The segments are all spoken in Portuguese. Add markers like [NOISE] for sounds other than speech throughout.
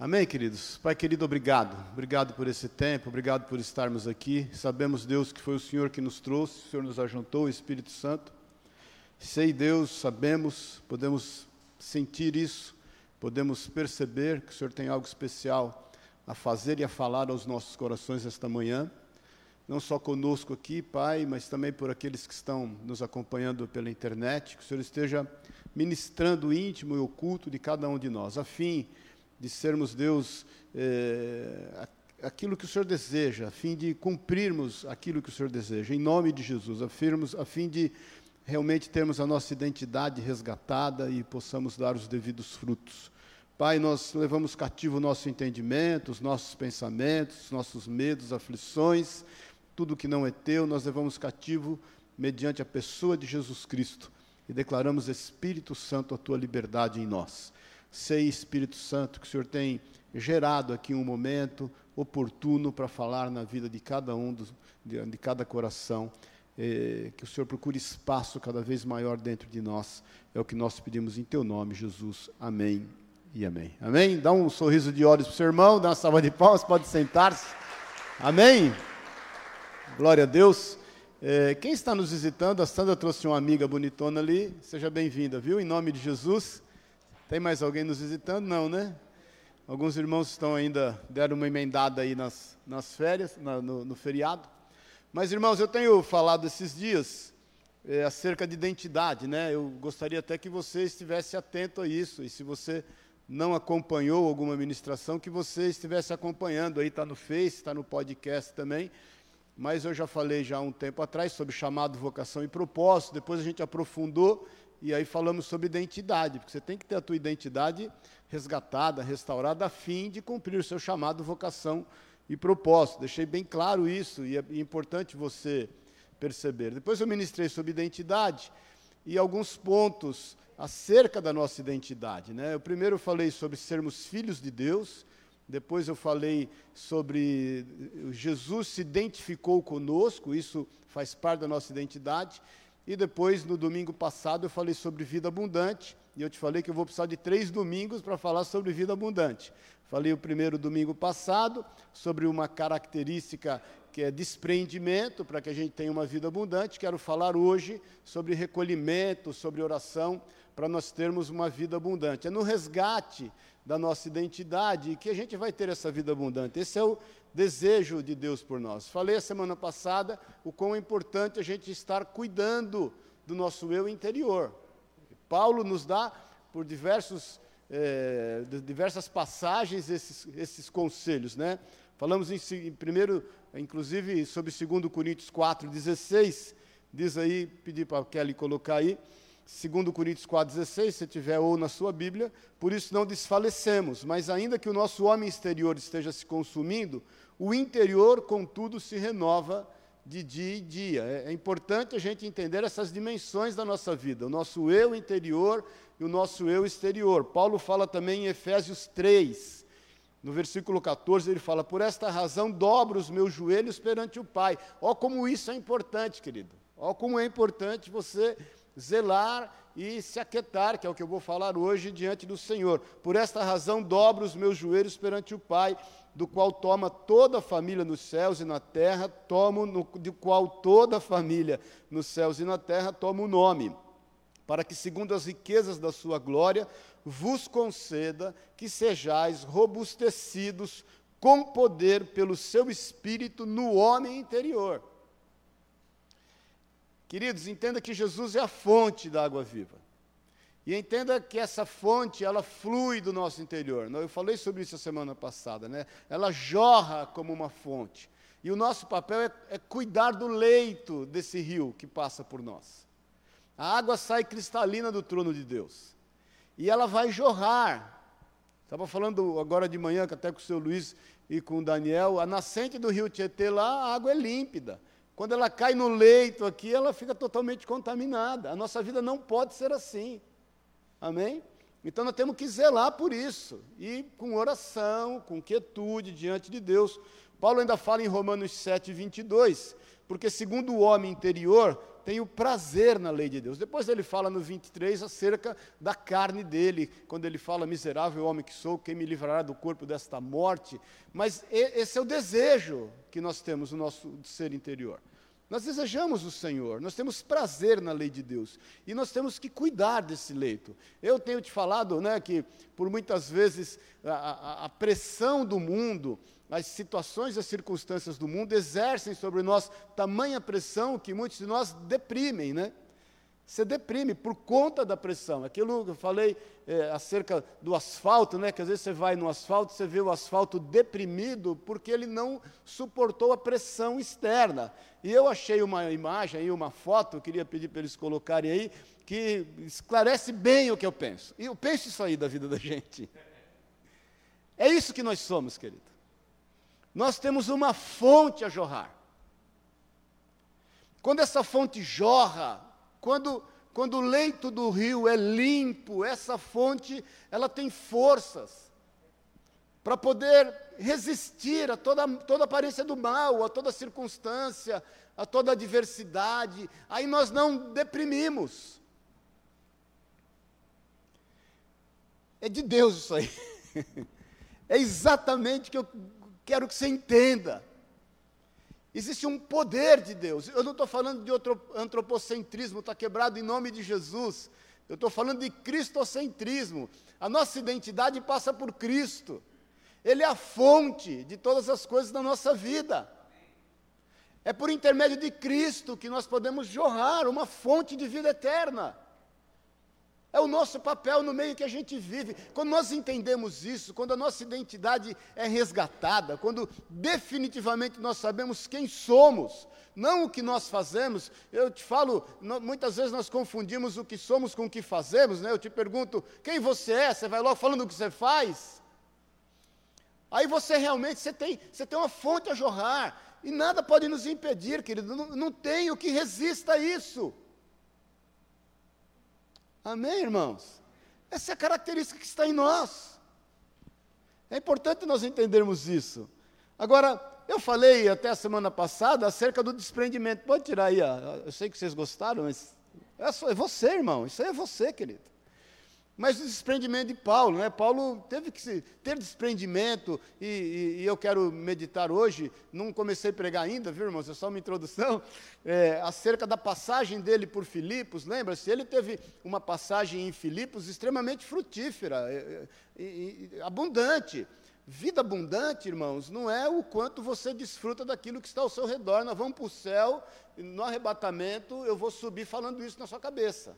Amém, queridos? Pai querido, obrigado. Obrigado por esse tempo, obrigado por estarmos aqui. Sabemos, Deus, que foi o Senhor que nos trouxe, o Senhor nos ajuntou, o Espírito Santo. Sei, Deus, sabemos, podemos sentir isso, podemos perceber que o Senhor tem algo especial a fazer e a falar aos nossos corações esta manhã. Não só conosco aqui, Pai, mas também por aqueles que estão nos acompanhando pela internet, que o Senhor esteja ministrando o íntimo e oculto de cada um de nós, a fim de sermos, Deus, é, aquilo que o Senhor deseja, a fim de cumprirmos aquilo que o Senhor deseja, em nome de Jesus, afirmos, a fim de realmente termos a nossa identidade resgatada e possamos dar os devidos frutos. Pai, nós levamos cativo o nosso entendimento, os nossos pensamentos, os nossos medos, aflições, tudo que não é teu, nós levamos cativo mediante a pessoa de Jesus Cristo e declaramos, Espírito Santo, a tua liberdade em nós. Sei, Espírito Santo, que o Senhor tem gerado aqui um momento oportuno para falar na vida de cada um, dos, de, de, cada coração. Eh, que o Senhor procure espaço cada vez maior dentro de nós. É o que nós pedimos em Teu nome, Jesus. Amém e amém. Amém? Dá um sorriso de olhos para o seu irmão, dá uma salva de palmas, pode sentar-se. Amém? Glória a Deus. Eh, quem está nos visitando, a Sandra trouxe uma amiga bonitona ali, seja bem-vinda, viu? Em nome de Jesus. Tem mais alguém nos visitando? Não, né? Alguns irmãos estão ainda, deram uma emendada aí nas, nas férias, na, no, no, feriado. Mas, irmãos, eu tenho falado esses dias é, acerca de identidade, né? Eu gostaria até que você estivesse atento a isso. E se você não acompanhou alguma ministração, que você estivesse acompanhando. Aí está no Face, está no podcast também. Mas eu já falei já há um tempo atrás sobre chamado, vocação e propósito. Depois a gente aprofundou e aí falamos sobre identidade, porque você tem que ter a tua identidade resgatada, restaurada, a fim de cumprir o seu chamado, vocação e propósito. Deixei bem claro isso, e é importante você perceber. Depois eu ministrei sobre identidade e alguns pontos acerca da nossa identidade. Né? Eu primeiro falei sobre sermos filhos de Deus, depois eu falei sobre Jesus se identificou conosco, isso faz parte da nossa identidade. E depois, no domingo passado, eu falei sobre vida abundante. E eu te falei que eu vou precisar de três domingos para falar sobre vida abundante. Falei o primeiro domingo passado sobre uma característica que é desprendimento, para que a gente tenha uma vida abundante. Quero falar hoje sobre recolhimento, sobre oração, para nós termos uma vida abundante. É no resgate da nossa identidade que a gente vai ter essa vida abundante. Esse é o desejo de Deus por nós. Falei a semana passada o quão importante a gente estar cuidando do nosso eu interior. Paulo nos dá, por diversos, é, diversas passagens, esses, esses conselhos. Né? Falamos em, em primeiro, inclusive, sobre 2 Coríntios 4, 16, diz aí, pedi para a Kelly colocar aí, 2 Coríntios 4,16, se tiver ou na sua Bíblia, por isso não desfalecemos, mas ainda que o nosso homem exterior esteja se consumindo, o interior, contudo, se renova de dia em dia. É, é importante a gente entender essas dimensões da nossa vida, o nosso eu interior e o nosso eu exterior. Paulo fala também em Efésios 3, no versículo 14, ele fala: Por esta razão dobro os meus joelhos perante o Pai. Ó, como isso é importante, querido. Ó, como é importante você zelar e se aquietar, que é o que eu vou falar hoje diante do Senhor. Por esta razão, dobro os meus joelhos perante o Pai, do qual toma toda a família nos céus e na terra, tomo no, do qual toda a família nos céus e na terra toma o nome, para que, segundo as riquezas da sua glória, vos conceda que sejais robustecidos com poder pelo seu espírito no homem interior Queridos, entenda que Jesus é a fonte da água viva. E entenda que essa fonte, ela flui do nosso interior. Eu falei sobre isso a semana passada, né? Ela jorra como uma fonte. E o nosso papel é, é cuidar do leito desse rio que passa por nós. A água sai cristalina do trono de Deus. E ela vai jorrar. Estava falando agora de manhã, até com o seu Luiz e com o Daniel, a nascente do rio Tietê lá, a água é límpida. Quando ela cai no leito aqui, ela fica totalmente contaminada. A nossa vida não pode ser assim. Amém? Então nós temos que zelar por isso. E com oração, com quietude diante de Deus. Paulo ainda fala em Romanos 7, 22, porque segundo o homem interior, tenho prazer na lei de Deus. Depois ele fala no 23 acerca da carne dele, quando ele fala: Miserável homem que sou, quem me livrará do corpo desta morte? Mas esse é o desejo que nós temos no nosso ser interior. Nós desejamos o Senhor, nós temos prazer na lei de Deus e nós temos que cuidar desse leito. Eu tenho te falado né, que, por muitas vezes, a, a, a pressão do mundo, as situações e as circunstâncias do mundo exercem sobre nós tamanha pressão que muitos de nós deprimem, né? Você deprime por conta da pressão. Aquilo que eu falei é, acerca do asfalto, né? Que às vezes você vai no asfalto, você vê o asfalto deprimido porque ele não suportou a pressão externa. E eu achei uma imagem aí, uma foto, eu queria pedir para eles colocarem aí, que esclarece bem o que eu penso. E eu penso isso aí da vida da gente. É isso que nós somos, querido. Nós temos uma fonte a jorrar. Quando essa fonte jorra, quando, quando o leito do rio é limpo, essa fonte, ela tem forças para poder resistir a toda, toda aparência do mal, a toda circunstância, a toda adversidade. Aí nós não deprimimos. É de Deus isso aí. [LAUGHS] É exatamente o que eu quero que você entenda. Existe um poder de Deus. Eu não estou falando de antropocentrismo, está quebrado em nome de Jesus. Eu estou falando de cristocentrismo. A nossa identidade passa por Cristo. Ele é a fonte de todas as coisas da nossa vida. É por intermédio de Cristo que nós podemos jorrar uma fonte de vida eterna. É o nosso papel no meio que a gente vive. Quando nós entendemos isso, quando a nossa identidade é resgatada, quando definitivamente nós sabemos quem somos, não o que nós fazemos. Eu te falo, muitas vezes nós confundimos o que somos com o que fazemos, né? Eu te pergunto, quem você é? Você vai logo falando o que você faz. Aí você realmente, você tem, você tem uma fonte a jorrar, e nada pode nos impedir, querido, não, não tem o que resista a isso. Amém, irmãos? Essa é a característica que está em nós. É importante nós entendermos isso. Agora, eu falei até a semana passada acerca do desprendimento. Pode tirar aí, eu sei que vocês gostaram, mas é, só, é você, irmão. Isso aí é você, querido. Mas o desprendimento de Paulo, né? Paulo teve que ter desprendimento, e, e, e, eu quero meditar hoje, não comecei a pregar ainda, viu, irmãos? É só uma introdução, [LAUGHS] é, acerca da passagem dele por Filipos, lembra-se? Ele teve uma passagem em Filipos extremamente frutífera, é, é, abundante. Vida abundante, irmãos, não é o quanto você desfruta daquilo que está ao seu redor. Nós vamos para o céu, no arrebatamento, eu vou subir falando isso na sua cabeça.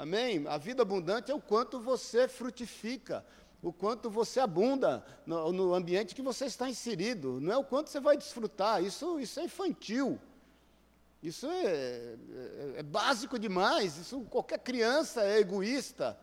Amém? A vida abundante é o quanto você frutifica, o quanto você abunda no, no, ambiente que você está inserido. Não é o quanto você vai desfrutar. Isso, isso é infantil. Isso é, é, é básico demais. Isso qualquer criança é egoísta.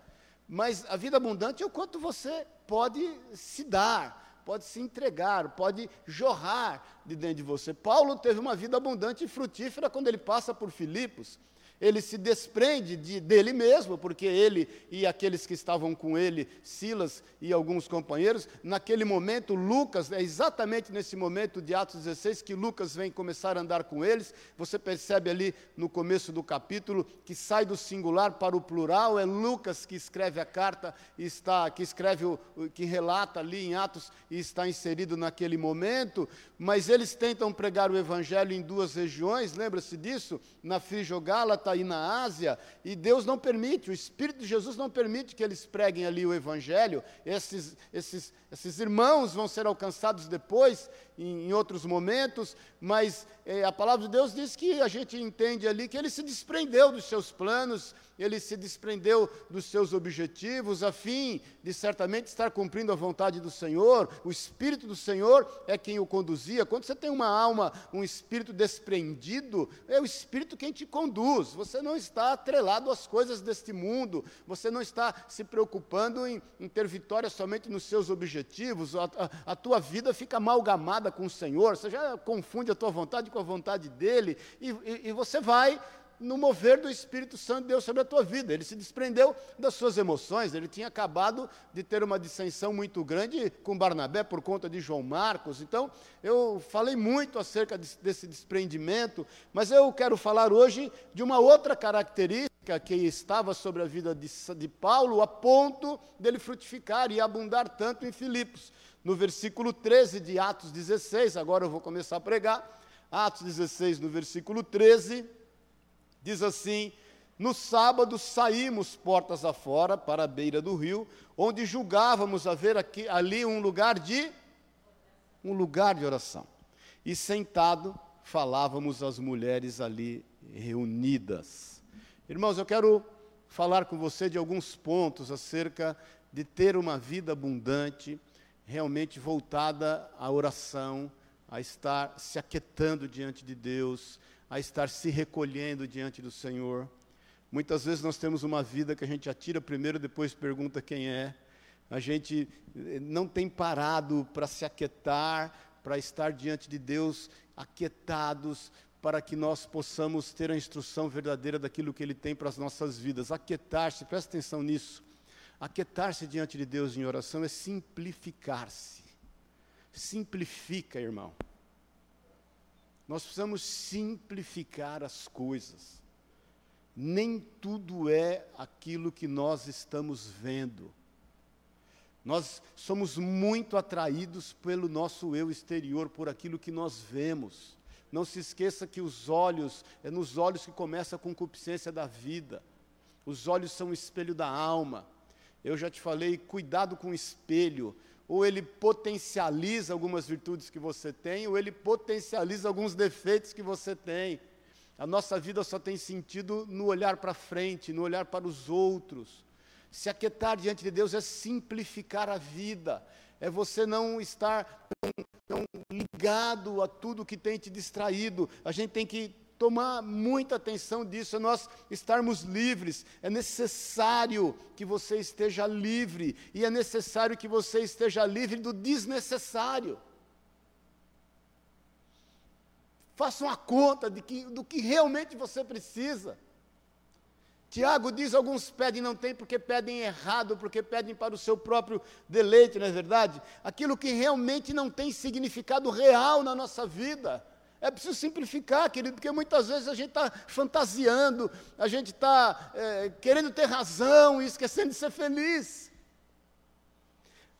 Mas a vida abundante é o quanto você pode se dar, pode se entregar, pode jorrar de dentro de você. Paulo teve uma vida abundante e frutífera quando ele passa por Filipos ele se desprende de, dele mesmo, porque ele e aqueles que estavam com ele, Silas e alguns companheiros, naquele momento, Lucas, é exatamente nesse momento de Atos 16 que Lucas vem começar a andar com eles. Você percebe ali no começo do capítulo que sai do singular para o plural, é Lucas que escreve a carta está, que escreve, o, que relata ali em Atos e está inserido naquele momento, mas eles tentam pregar o evangelho em duas regiões, lembra-se disso? Na Frijogálata está aí na Ásia, e Deus não permite, o Espírito de Jesus não permite que eles preguem ali o Evangelho. Esses, esses, esses irmãos vão ser alcançados depois, em, outros momentos, mas é, a palavra de Deus diz que a gente entende ali que ele se desprendeu dos seus planos, ele se desprendeu dos seus objetivos, a fim de certamente estar cumprindo a vontade do Senhor. O Espírito do Senhor é quem o conduzia. Quando você tem uma alma, um espírito desprendido, é o Espírito quem te conduz. Você não está atrelado às coisas deste mundo, você não está se preocupando em, em ter vitória somente nos seus objetivos, a, a, a tua vida fica amalgamada com o Senhor, você já confunde a tua vontade com a vontade dele, e, e, e você vai no mover do Espírito Santo de Deus sobre a tua vida. Ele se desprendeu das suas emoções, ele tinha acabado de ter uma dissensão muito grande com Barnabé por conta de João Marcos. Então, eu falei muito acerca desse desprendimento, mas eu quero falar hoje de uma outra característica que estava sobre a vida de, de Paulo, a ponto dele frutificar e abundar tanto em Filipos. No versículo 13 de Atos 16, agora eu vou começar a pregar. Atos 16, no versículo 13, diz assim: No sábado saímos portas afora para a beira do rio, onde julgávamos haver aqui, ali um lugar de um lugar de oração. E sentado falávamos às mulheres ali reunidas. Irmãos, eu quero falar com você de alguns pontos acerca de ter uma vida abundante, realmente voltada à oração, a estar se aquietando diante de Deus, a estar se recolhendo diante do Senhor. Muitas vezes nós temos uma vida que a gente atira primeiro, depois pergunta quem é. A gente eh, não tem parado para se aquietar, para estar diante de Deus aquietados, para que nós possamos ter a instrução verdadeira daquilo que Ele tem para as nossas vidas. Aquietar-se, presta atenção nisso. Aquietar-se diante de Deus em oração é simplificar-se simplifica, irmão. Nós precisamos simplificar as coisas. Nem tudo é aquilo que nós estamos vendo. Nós somos muito atraídos pelo nosso eu exterior, por aquilo que nós vemos. Não se esqueça que os olhos, é nos olhos que começa a concupiscência da vida. Os olhos são o espelho da alma. Eu já te falei, cuidado com o espelho ou ele potencializa algumas virtudes que você tem, ou ele potencializa alguns defeitos que você tem. A nossa vida só tem sentido no olhar para frente, no olhar para os outros. Se aquietar diante de Deus é simplificar a vida, é você não estar tão, tão ligado a tudo que tem te distraído. A gente tem que tomar muita atenção disso, é nós estarmos livres. É necessário que você esteja livre, e é necessário que você esteja livre do desnecessário. Faça uma conta de que, do que realmente você precisa. Tiago diz: alguns pedem não tem porque pedem errado, porque pedem para o seu próprio deleite, não é verdade? Aquilo que realmente não tem significado real na nossa vida. É preciso simplificar, querido, porque muitas vezes a gente está fantasiando, a gente está é, querendo ter razão e esquecendo de ser feliz.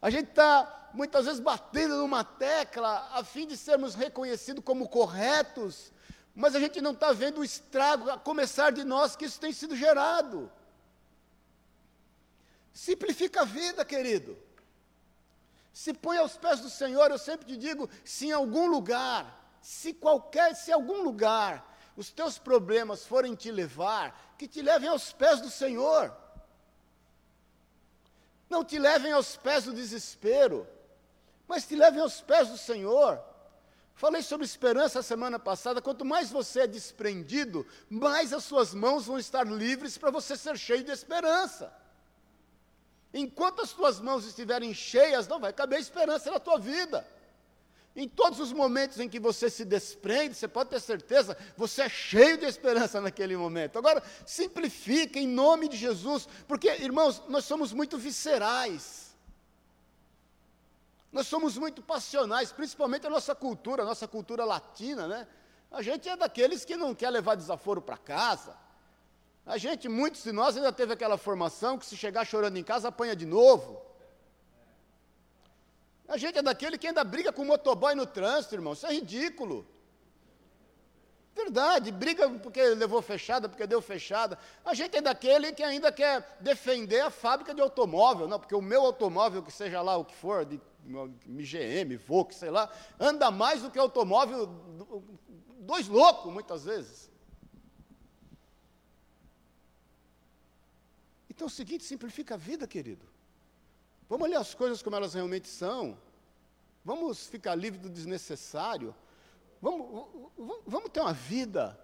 A gente está muitas vezes batendo numa tecla a fim de sermos reconhecidos como corretos, mas a gente não está vendo o estrago a começar de nós que isso tem sido gerado. Simplifica a vida, querido. Se põe aos pés do Senhor, eu sempre te digo, se em algum lugar se qualquer, se algum lugar os teus problemas forem te levar, que te levem aos pés do Senhor. Não te levem aos pés do desespero, mas te levem aos pés do Senhor. Falei sobre esperança semana passada. Quanto mais você é desprendido, mais as suas mãos vão estar livres para você ser cheio de esperança. Enquanto as tuas mãos estiverem cheias, não vai caber esperança na tua vida. Em todos os momentos em que você se desprende, você pode ter certeza, você é cheio de esperança naquele momento. Agora, simplifique em nome de Jesus, porque, irmãos, nós somos muito viscerais. Nós somos muito passionais, principalmente a nossa cultura, a nossa cultura latina, né? A gente é daqueles que não quer levar desaforo para casa. A gente, muitos de nós ainda teve aquela formação que se chegar chorando em casa, apanha de novo. A gente é daquele que ainda briga com o motoboy no trânsito, irmão. Isso é ridículo. Verdade, briga porque levou fechada, porque deu fechada. A gente é daquele que ainda quer defender a fábrica de automóvel, não, porque o meu automóvel, que seja lá o que for, de GM, Volkswagen, sei lá, anda mais do que automóvel dois loucos, muitas vezes. Então é o seguinte, simplifica a vida, querido. Vamos olhar as coisas como elas realmente são. Vamos ficar livre do desnecessário. Vamos, vamos ter uma vida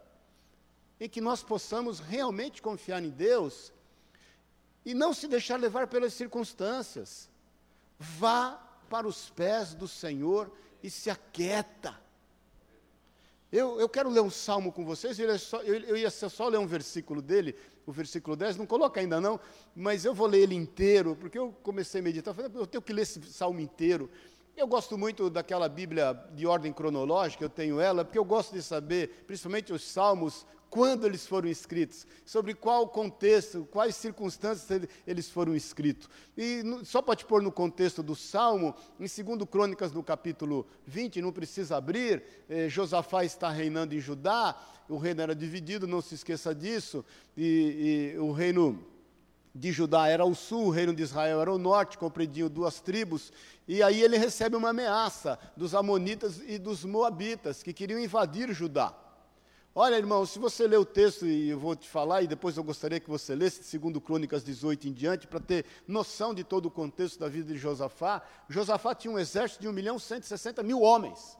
em que nós possamos realmente confiar em Deus e não se deixar levar pelas circunstâncias. Vá para os pés do Senhor e se aquieta. Eu, eu quero ler um salmo com vocês, eu, só, eu, eu ia só ler um versículo dele, o versículo 10, não coloca ainda não, mas eu vou ler ele inteiro, porque eu comecei a meditar, falei, eu tenho que ler esse salmo inteiro. Eu gosto muito daquela Bíblia de ordem cronológica, eu tenho ela, porque eu gosto de saber, principalmente os salmos, quando eles foram escritos, sobre qual contexto, quais circunstâncias eles foram escritos. E só para te pôr no contexto do Salmo, em 2 Crônicas, no capítulo 20, não precisa abrir, eh, Josafá está reinando em Judá, o reino era dividido, não se esqueça disso, e, e o reino de Judá era o sul, o reino de Israel era o norte, compreendiam duas tribos, e aí ele recebe uma ameaça dos amonitas e dos moabitas, que queriam invadir Judá. Olha, irmão, se você ler o texto, e eu vou te falar, e depois eu gostaria que você lesse, segundo Crônicas 18 em diante, para ter noção de todo o contexto da vida de Josafá. Josafá tinha um exército de 1 milhão e 160 mil homens.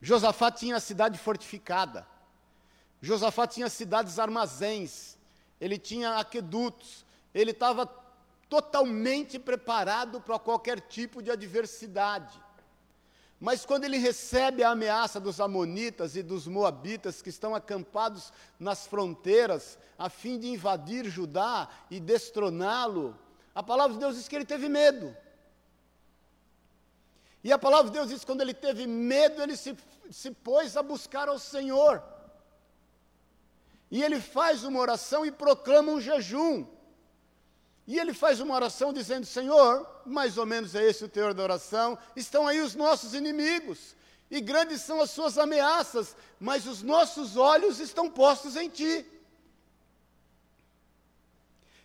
Josafá tinha a cidade fortificada. Josafá tinha cidades armazéns ele tinha aquedutos, ele estava totalmente preparado para qualquer tipo de adversidade. Mas quando ele recebe a ameaça dos Amonitas e dos Moabitas que estão acampados nas fronteiras a fim de invadir Judá e destroná-lo, a palavra de Deus diz que ele teve medo. E a palavra de Deus diz que quando ele teve medo, ele se, se pôs a buscar ao Senhor. E ele faz uma oração e proclama um jejum. E ele faz uma oração dizendo: Senhor, mais ou menos é esse o teor da oração, estão aí os nossos inimigos, e grandes são as suas ameaças, mas os nossos olhos estão postos em ti.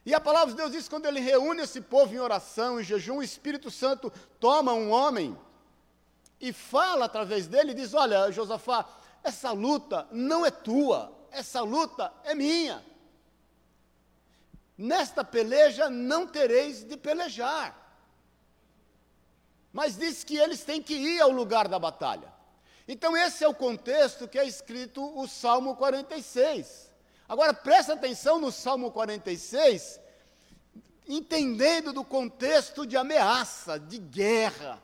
E a palavra de Deus diz: quando ele reúne esse povo em oração, em jejum, o Espírito Santo toma um homem e fala através dele, e diz: Olha, Josafá, essa luta não é tua, essa luta é minha. Nesta peleja não tereis de pelejar. Mas diz que eles têm que ir ao lugar da batalha. Então, esse é o contexto que é escrito o Salmo 46. Agora, presta atenção no Salmo 46, entendendo do contexto de ameaça, de guerra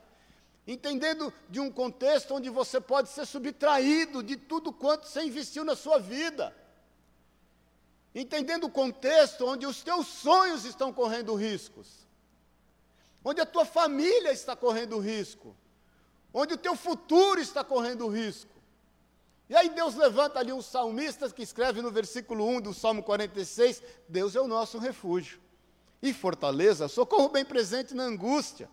entendendo de um contexto onde você pode ser subtraído de tudo quanto você investiu na sua vida, entendendo o contexto onde os teus sonhos estão correndo riscos, onde a tua família está correndo risco, onde o teu futuro está correndo risco. E aí Deus levanta ali um salmista que escreve no versículo 1 do Salmo 46: Deus é o nosso refúgio e fortaleza, socorro bem presente na angústia.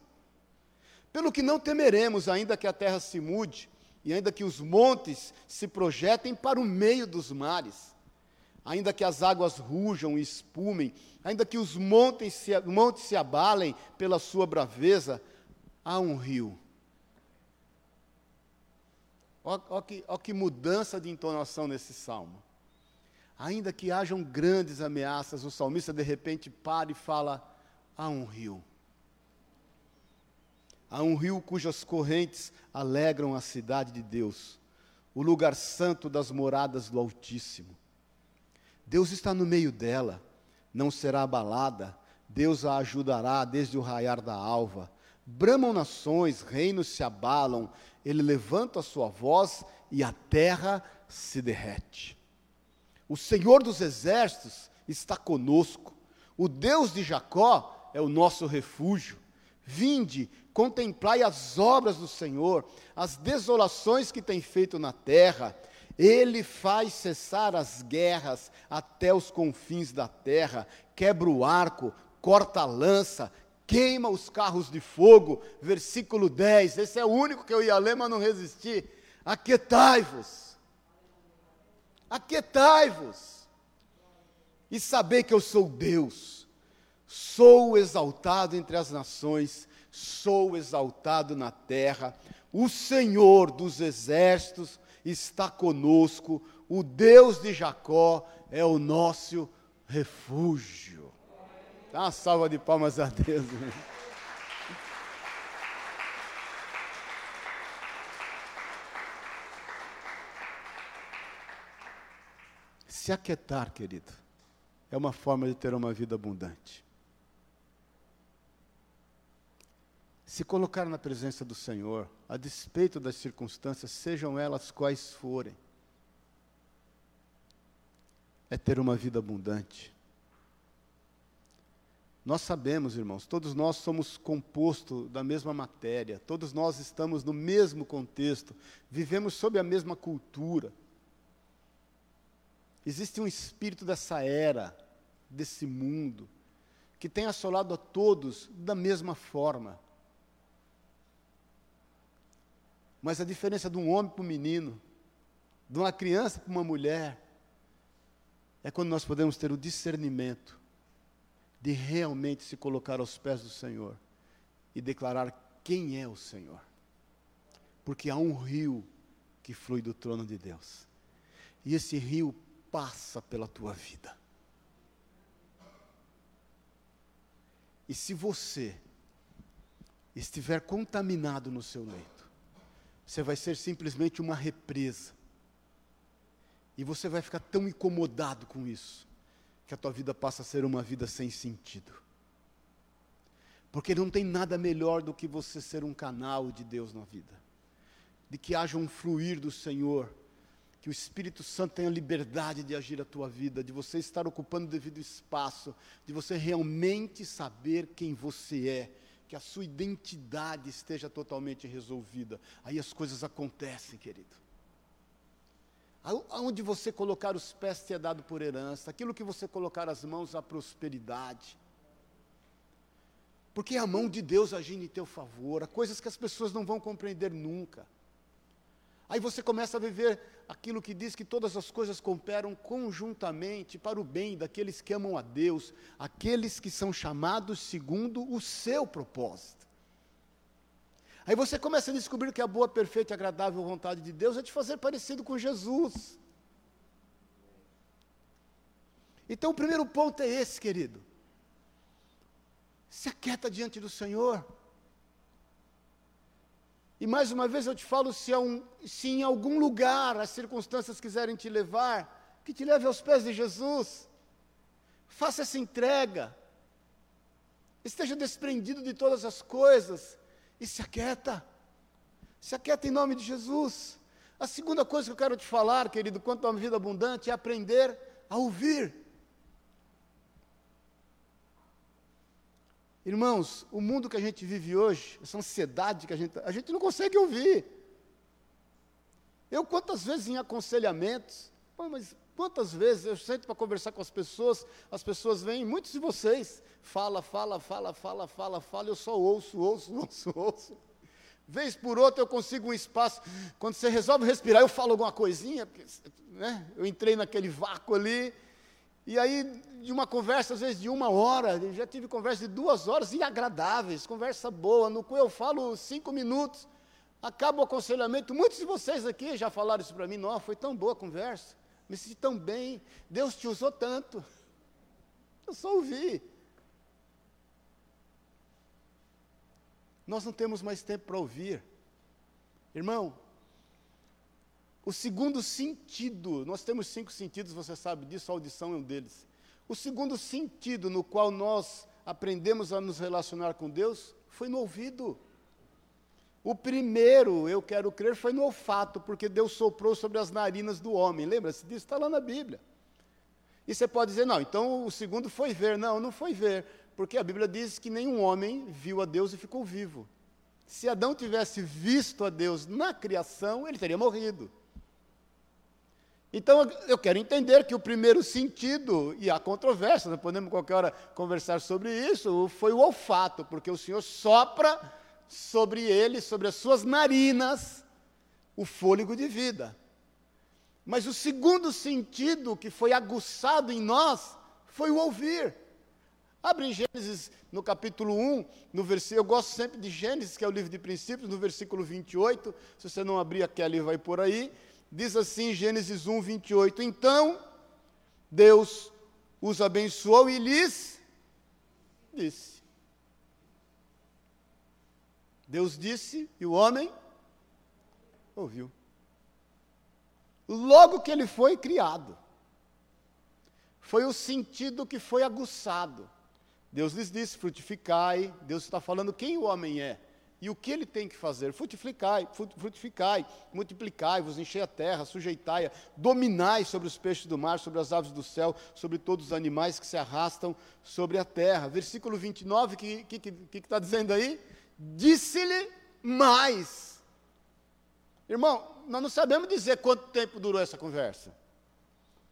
Pelo que não temeremos, ainda que a terra se mude, e ainda que os montes se projetem para o meio dos mares, ainda que as águas rujam e espumem, ainda que os montes se, montes se abalem pela sua braveza, há um rio. Olha que, que mudança de entonação nesse salmo. Ainda que hajam grandes ameaças, o salmista de repente para e fala: há um rio. Há um rio cujas correntes alegram a cidade de Deus, o lugar santo das moradas do Altíssimo. Deus está no meio dela, não será abalada, Deus a ajudará desde o raiar da alva. Bramam nações, reinos se abalam, ele levanta a sua voz e a terra se derrete. O Senhor dos exércitos está conosco, o Deus de Jacó é o nosso refúgio. Vinde, contemplai as obras do Senhor, as desolações que tem feito na terra. Ele faz cessar as guerras até os confins da terra, quebra o arco, corta a lança, queima os carros de fogo. Versículo 10. Esse é o único que eu ia ler, mas não resisti. Aquietai-vos. Aquietai-vos. E saber que eu sou Deus. Sou exaltado entre as nações sou exaltado na terra, o Senhor dos exércitos está conosco, o Deus de Jacó é o nosso refúgio. Dá uma salva de palmas a Deus. Se aquietar, querido, é uma forma de ter uma vida abundante. Se colocar na presença do Senhor, a despeito das circunstâncias, sejam elas quais forem, é ter uma vida abundante. Nós sabemos, irmãos, todos nós somos composto da mesma matéria, todos nós estamos no mesmo contexto, vivemos sob a mesma cultura. Existe um espírito dessa era, desse mundo, que tem assolado a todos da mesma forma. Mas a diferença de um homem para um menino, de uma criança para uma mulher, é quando nós podemos ter o discernimento de realmente se colocar aos pés do Senhor e declarar quem é o Senhor. Porque há um rio que flui do trono de Deus. E esse rio passa pela tua vida. E se você estiver contaminado no seu leito, você vai ser simplesmente uma represa. E você vai ficar tão incomodado com isso, que a tua vida passa a ser uma vida sem sentido. Porque não tem nada melhor do que você ser um canal de Deus na vida. De que haja um fluir do Senhor, que o Espírito Santo tenha liberdade de agir a tua vida, de você estar ocupando o devido espaço, de você realmente saber quem você é, que a sua identidade esteja totalmente resolvida. Aí as coisas acontecem, querido. Aonde você colocar os pés te é dado por herança, aquilo que você colocar as mãos, a prosperidade. Porque é a mão de Deus agindo em teu favor, há coisas que as pessoas não vão compreender nunca. Aí você começa a viver aquilo que diz que todas as coisas cooperam conjuntamente para o bem daqueles que amam a Deus, aqueles que são chamados segundo o seu propósito. Aí você começa a descobrir que a boa, perfeita e agradável vontade de Deus é te fazer parecido com Jesus. Então o primeiro ponto é esse, querido. Se aquieta diante do Senhor. E mais uma vez eu te falo: se, um, se em algum lugar as circunstâncias quiserem te levar, que te leve aos pés de Jesus. Faça essa entrega. Esteja desprendido de todas as coisas e se aquieta. Se aquieta em nome de Jesus. A segunda coisa que eu quero te falar, querido, quanto a uma vida abundante, é aprender a ouvir. Irmãos, o mundo que a gente vive hoje, essa ansiedade que a gente, a gente não consegue ouvir. Eu quantas vezes em aconselhamentos, mas quantas vezes eu sento para conversar com as pessoas, as pessoas vêm, muitos de vocês, fala, fala, fala, fala, fala, fala, eu só ouço, ouço, [LAUGHS] ouço, ouço. Vez por outra eu consigo um espaço. Quando você resolve respirar, eu falo alguma coisinha, porque, né, eu entrei naquele vácuo ali. E aí, de uma conversa, às vezes de uma hora, já tive conversa de duas horas e agradáveis, conversa boa, no qual eu falo cinco minutos, acaba o aconselhamento. Muitos de vocês aqui já falaram isso para mim, não, foi tão boa a conversa, me senti tão bem, Deus te usou tanto. Eu só ouvi. Nós não temos mais tempo para ouvir. Irmão, o segundo sentido, nós temos cinco sentidos, você sabe disso, a audição é um deles. O segundo sentido no qual nós aprendemos a nos relacionar com Deus foi no ouvido. O primeiro, eu quero crer, foi no olfato, porque Deus soprou sobre as narinas do homem. Lembra-se disso? Está lá na Bíblia. E você pode dizer, não, então o segundo foi ver. Não, não foi ver. Porque a Bíblia diz que nenhum homem viu a Deus e ficou vivo. Se Adão tivesse visto a Deus na criação, ele teria morrido. Então eu quero entender que o primeiro sentido, e há controvérsia, podemos qualquer hora conversar sobre isso, foi o olfato, porque o Senhor sopra sobre ele, sobre as suas narinas, o fôlego de vida. Mas o segundo sentido que foi aguçado em nós foi o ouvir. Abre em Gênesis, no capítulo 1, no versículo, eu gosto sempre de Gênesis, que é o livro de princípios, no versículo 28, se você não abrir aquele, vai por aí, diz assim, Gênesis 1, 28, então, Deus os abençoou e lhes disse. Deus disse e o homem ouviu. Logo que ele foi criado, foi o sentido que foi aguçado. Deus lhes disse: frutificai. Deus está falando quem o homem é. E o que ele tem que fazer? Frutificai, frutificai, multiplicai, vos enchei a terra, sujeitai-a, dominai sobre os peixes do mar, sobre as aves do céu, sobre todos os animais que se arrastam sobre a terra. Versículo 29, o que está que, que, que tá dizendo aí? Disse-lhe mais. Irmão, nós não sabemos dizer quanto tempo durou essa conversa.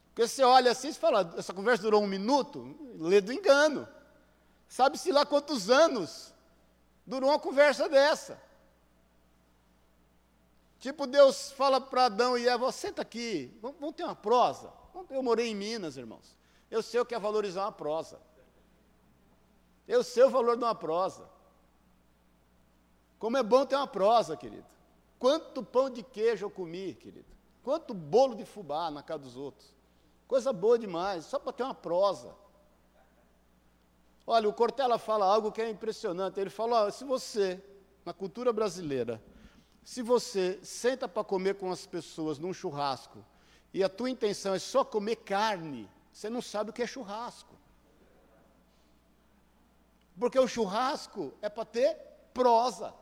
Porque você olha assim e fala, essa conversa durou um minuto, lê do engano. Sabe-se lá quantos anos durou uma conversa dessa. Tipo, Deus fala para Adão e Eva, senta aqui, vamos, vamos ter uma prosa. Eu morei em Minas, irmãos. Eu sei o que é valorizar uma prosa. Eu sei o valor de uma prosa. Como é bom ter uma prosa, querido. Quanto pão de queijo eu comi, querido. Quanto bolo de fubá na casa dos outros. Coisa boa demais, só para ter uma prosa. Olha, o Cortella fala algo que é impressionante. Ele fala: se você, na cultura brasileira, se você senta para comer com as pessoas num churrasco e a tua intenção é só comer carne, você não sabe o que é churrasco. Porque o churrasco é para ter prosa.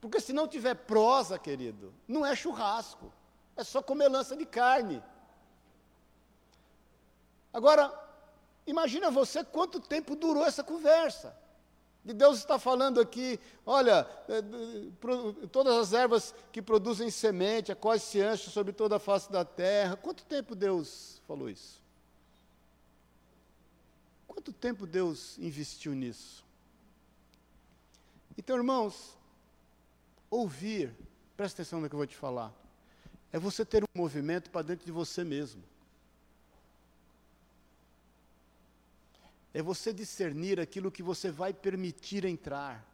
Porque se não tiver prosa, querido, não é churrasco. É só comer lança de carne. Agora, imagina você quanto tempo durou essa conversa. E Deus está falando aqui, olha, é, todas as ervas que produzem semente, a quais se ancha sobre toda a face da terra. Quanto tempo Deus falou isso? Quanto tempo Deus investiu nisso? Então, irmãos, Ouvir, presta atenção no que eu vou te falar, é você ter um movimento para dentro de você mesmo. É você discernir aquilo que você vai permitir entrar.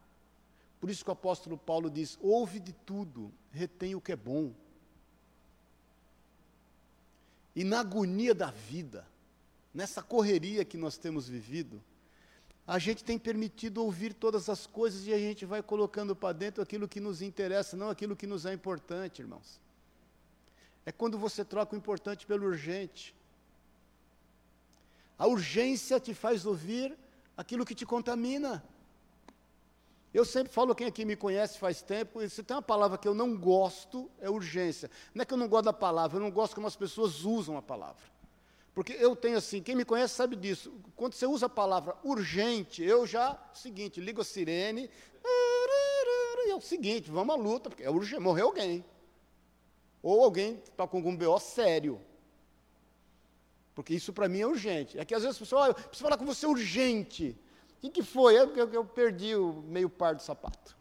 Por isso que o apóstolo Paulo diz: ouve de tudo, retém o que é bom. E na agonia da vida, nessa correria que nós temos vivido, a gente tem permitido ouvir todas as coisas e a gente vai colocando para dentro aquilo que nos interessa, não aquilo que nos é importante, irmãos. É quando você troca o importante pelo urgente. A urgência te faz ouvir aquilo que te contamina. Eu sempre falo, quem aqui me conhece faz tempo, se tem uma palavra que eu não gosto, é urgência. Não é que eu não gosto da palavra, eu não gosto como as pessoas usam a palavra. Porque eu tenho assim, quem me conhece sabe disso. Quando você usa a palavra urgente, eu já, seguinte, ligo a sirene, e é o seguinte, vamos à luta, porque é urgente, morreu alguém. Ou alguém está com algum BO sério. Porque isso para mim é urgente. É que às vezes a pessoa, oh, eu preciso falar com você urgente. O que, que foi? É porque eu, eu perdi o meio par do sapato.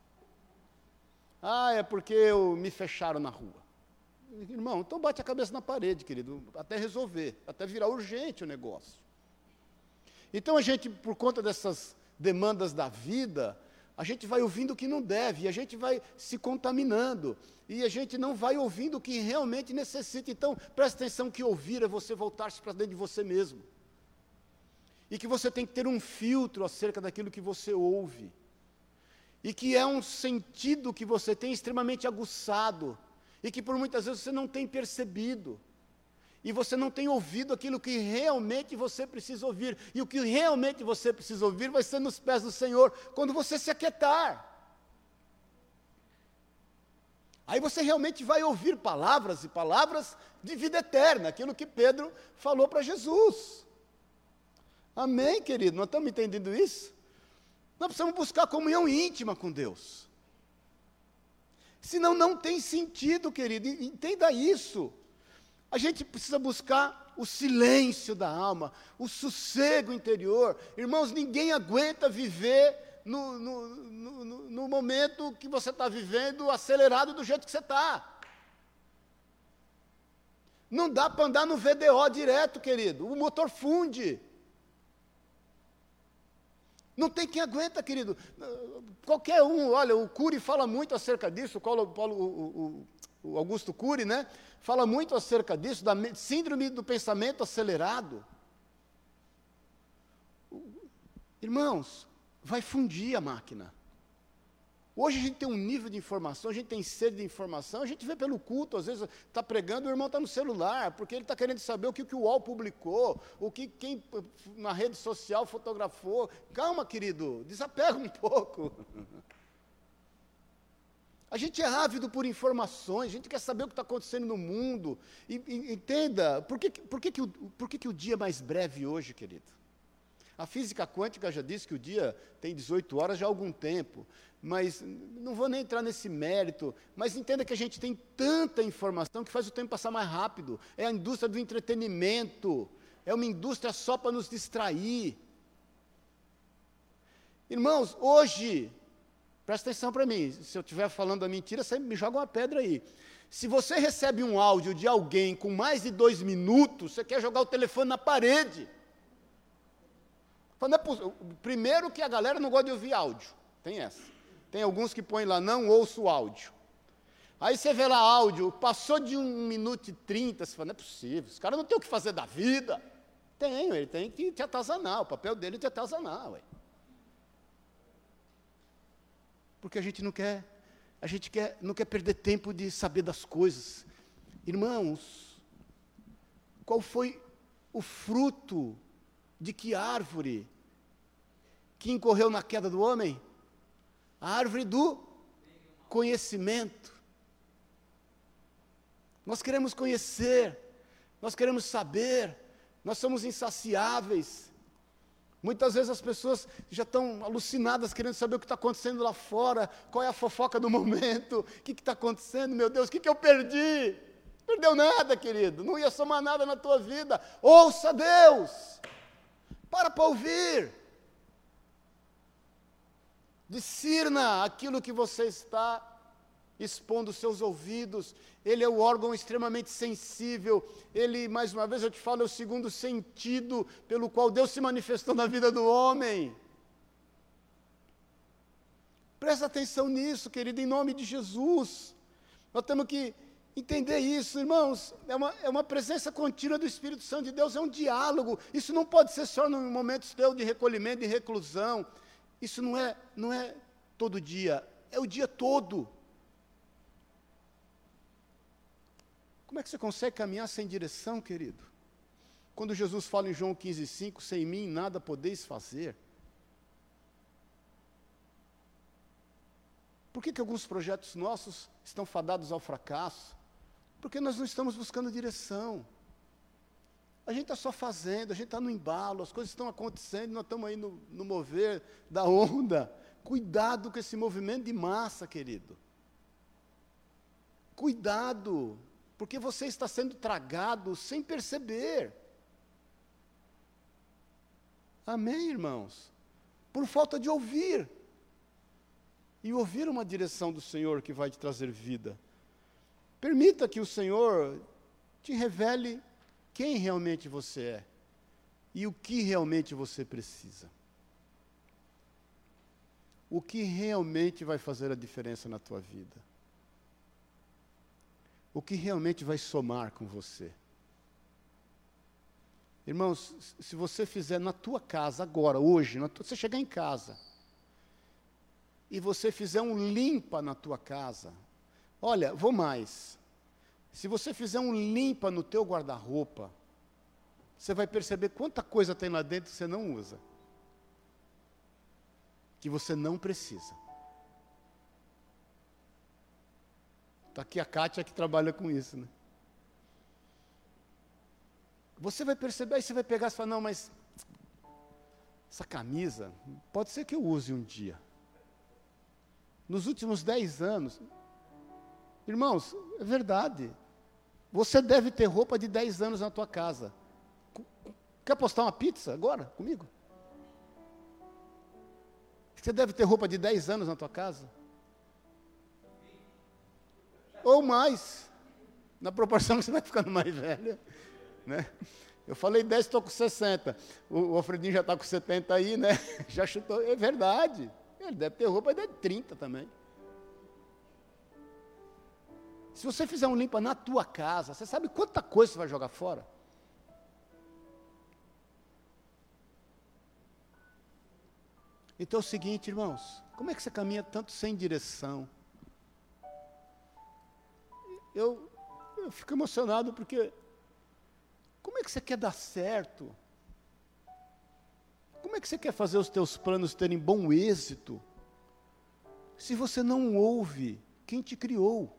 Ah, é porque eu, me fecharam na rua. Irmão, então bate a cabeça na parede, querido, até resolver, até virar urgente o negócio. Então a gente, por conta dessas demandas da vida, a gente vai ouvindo o que não deve, e a gente vai se contaminando, e a gente não vai ouvindo o que realmente necessita. Então, preste atenção que ouvir é você voltar-se para dentro de você mesmo. E que você tem que ter um filtro acerca daquilo que você ouve. E que é um sentido que você tem extremamente aguçado e que por muitas vezes você não tem percebido. E você não tem ouvido aquilo que realmente você precisa ouvir. E o que realmente você precisa ouvir vai ser nos pés do Senhor, quando você se aquietar. Aí você realmente vai ouvir palavras e palavras de vida eterna, aquilo que Pedro falou para Jesus. Amém, querido? Nós estamos entendendo isso? Nós precisamos buscar comunhão íntima com Deus. Senão não tem sentido, querido. Entenda isso. A gente precisa buscar o silêncio da alma, o sossego interior. Irmãos, ninguém aguenta viver no, no, no, no momento que você está vivendo acelerado do jeito que você está. Não dá para andar no VDO direto, querido. O motor funde. Não tem quem aguenta, querido. Qualquer um, olha, o Cury fala muito acerca disso, o, Paulo, o, o, o Augusto Cury, né? Fala muito acerca disso, da síndrome do pensamento acelerado. Irmãos, vai fundir a máquina. Hoje a gente tem um nível de informação, a gente tem sede de informação, a gente vê pelo culto, às vezes está pregando, o irmão está no celular, porque ele está querendo saber o que, que o UOL publicou, o que quem na rede social fotografou. Calma, querido, desapega um pouco. [LAUGHS] A gente é ávido por informações, a gente quer saber o que está acontecendo no mundo. E, e, entenda, por, que, por, que, que, o, por que, que o dia é mais breve hoje, querido? A física quântica já disse que o dia tem 18 horas já há algum tempo, mas não vou nem entrar nesse mérito. Mas entenda que a gente tem tanta informação que faz o tempo passar mais rápido. É a indústria do entretenimento, é uma indústria só para nos distrair. Irmãos, hoje Presta atenção para mim. Se eu estiver falando a mentira, você me joga uma pedra aí. Se você recebe um áudio de alguém com mais de dois minutos, você quer jogar o telefone na parede. É Primeiro que a galera não gosta de ouvir áudio. Tem essa. Tem alguns que põem lá, não ouço áudio. Aí você vê lá áudio, passou de um minuto e trinta, você fala, não é possível, esse cara não tem o que fazer da vida. Tem, ele tem que te atazanar, o papel dele é te atazanar, ué. Porque a gente não quer, a gente quer, não quer perder tempo de saber das coisas. Irmãos, qual foi o fruto de que árvore que incorreu na queda do homem? A árvore do conhecimento. Nós queremos conhecer, nós queremos saber, nós somos insaciáveis. Muitas vezes as pessoas já estão alucinadas querendo saber o que está acontecendo lá fora, qual é a fofoca do [LAUGHS] momento, o que está acontecendo, meu Deus, o que, que eu perdi? Perdeu nada, querido, não ia somar nada na tua vida. Ouça Deus, para para ouvir, discirna aquilo que você está expondo os seus ouvidos, ele é o órgão extremamente sensível, ele, mais uma vez eu te falo, é o segundo sentido pelo qual Deus se manifestou na vida do homem. Presta atenção nisso, querido, em nome de Jesus. Nós temos que entender isso, irmãos. É uma, é uma presença contínua do Espírito Santo de Deus, é um diálogo. Isso não pode ser só no momento seu de recolhimento, de reclusão. Isso não é, não é todo dia, é o dia todo. Como é que você consegue caminhar sem direção, querido? Quando Jesus fala em João 15,5, sem mim nada podeis fazer. Por que, que alguns projetos nossos estão fadados ao fracasso? Porque nós não estamos buscando direção. A gente está só fazendo, a gente está no embalo, as coisas estão acontecendo, nós estamos aí no, no mover da onda. Cuidado com esse movimento de massa, querido. Cuidado porque você está sendo tragado sem perceber. Amém, irmãos? Por falta de ouvir. E ouvir uma direção do Senhor que vai te trazer vida. Permita que o Senhor te revele quem realmente você é e o que realmente você precisa. O que realmente vai fazer a diferença na tua vida o que realmente vai somar com você. Irmãos, se você fizer na tua casa agora, hoje, tua, você chegar em casa e você fizer um limpa na tua casa, olha, vou mais. Se você fizer um limpa no teu guarda-roupa, você vai perceber quanta coisa tem lá dentro que você não usa. Que você não precisa. Está aqui a Kátia que trabalha com isso. Né? Você vai perceber, aí você vai pegar e falar, não, mas essa camisa, pode ser que eu use um dia. Nos últimos dez anos, irmãos, é verdade. Você deve ter roupa de dez anos na tua casa. Quer postar uma pizza agora comigo? Você deve ter roupa de dez anos na tua casa ou mais, na proporção que você vai ficando mais velho. Né? Eu falei 10, estou com 60. O, o Alfredinho já está com 70 aí, né? [LAUGHS] Já chutou. É verdade. Ele deve ter roupa de 30 também. Se você fizer um limpa na tua casa, você sabe quanta coisa você vai jogar fora? Então é o seguinte, irmãos, como é que você caminha tanto sem direção? Eu, eu fico emocionado porque como é que você quer dar certo? Como é que você quer fazer os teus planos terem bom êxito? Se você não ouve quem te criou,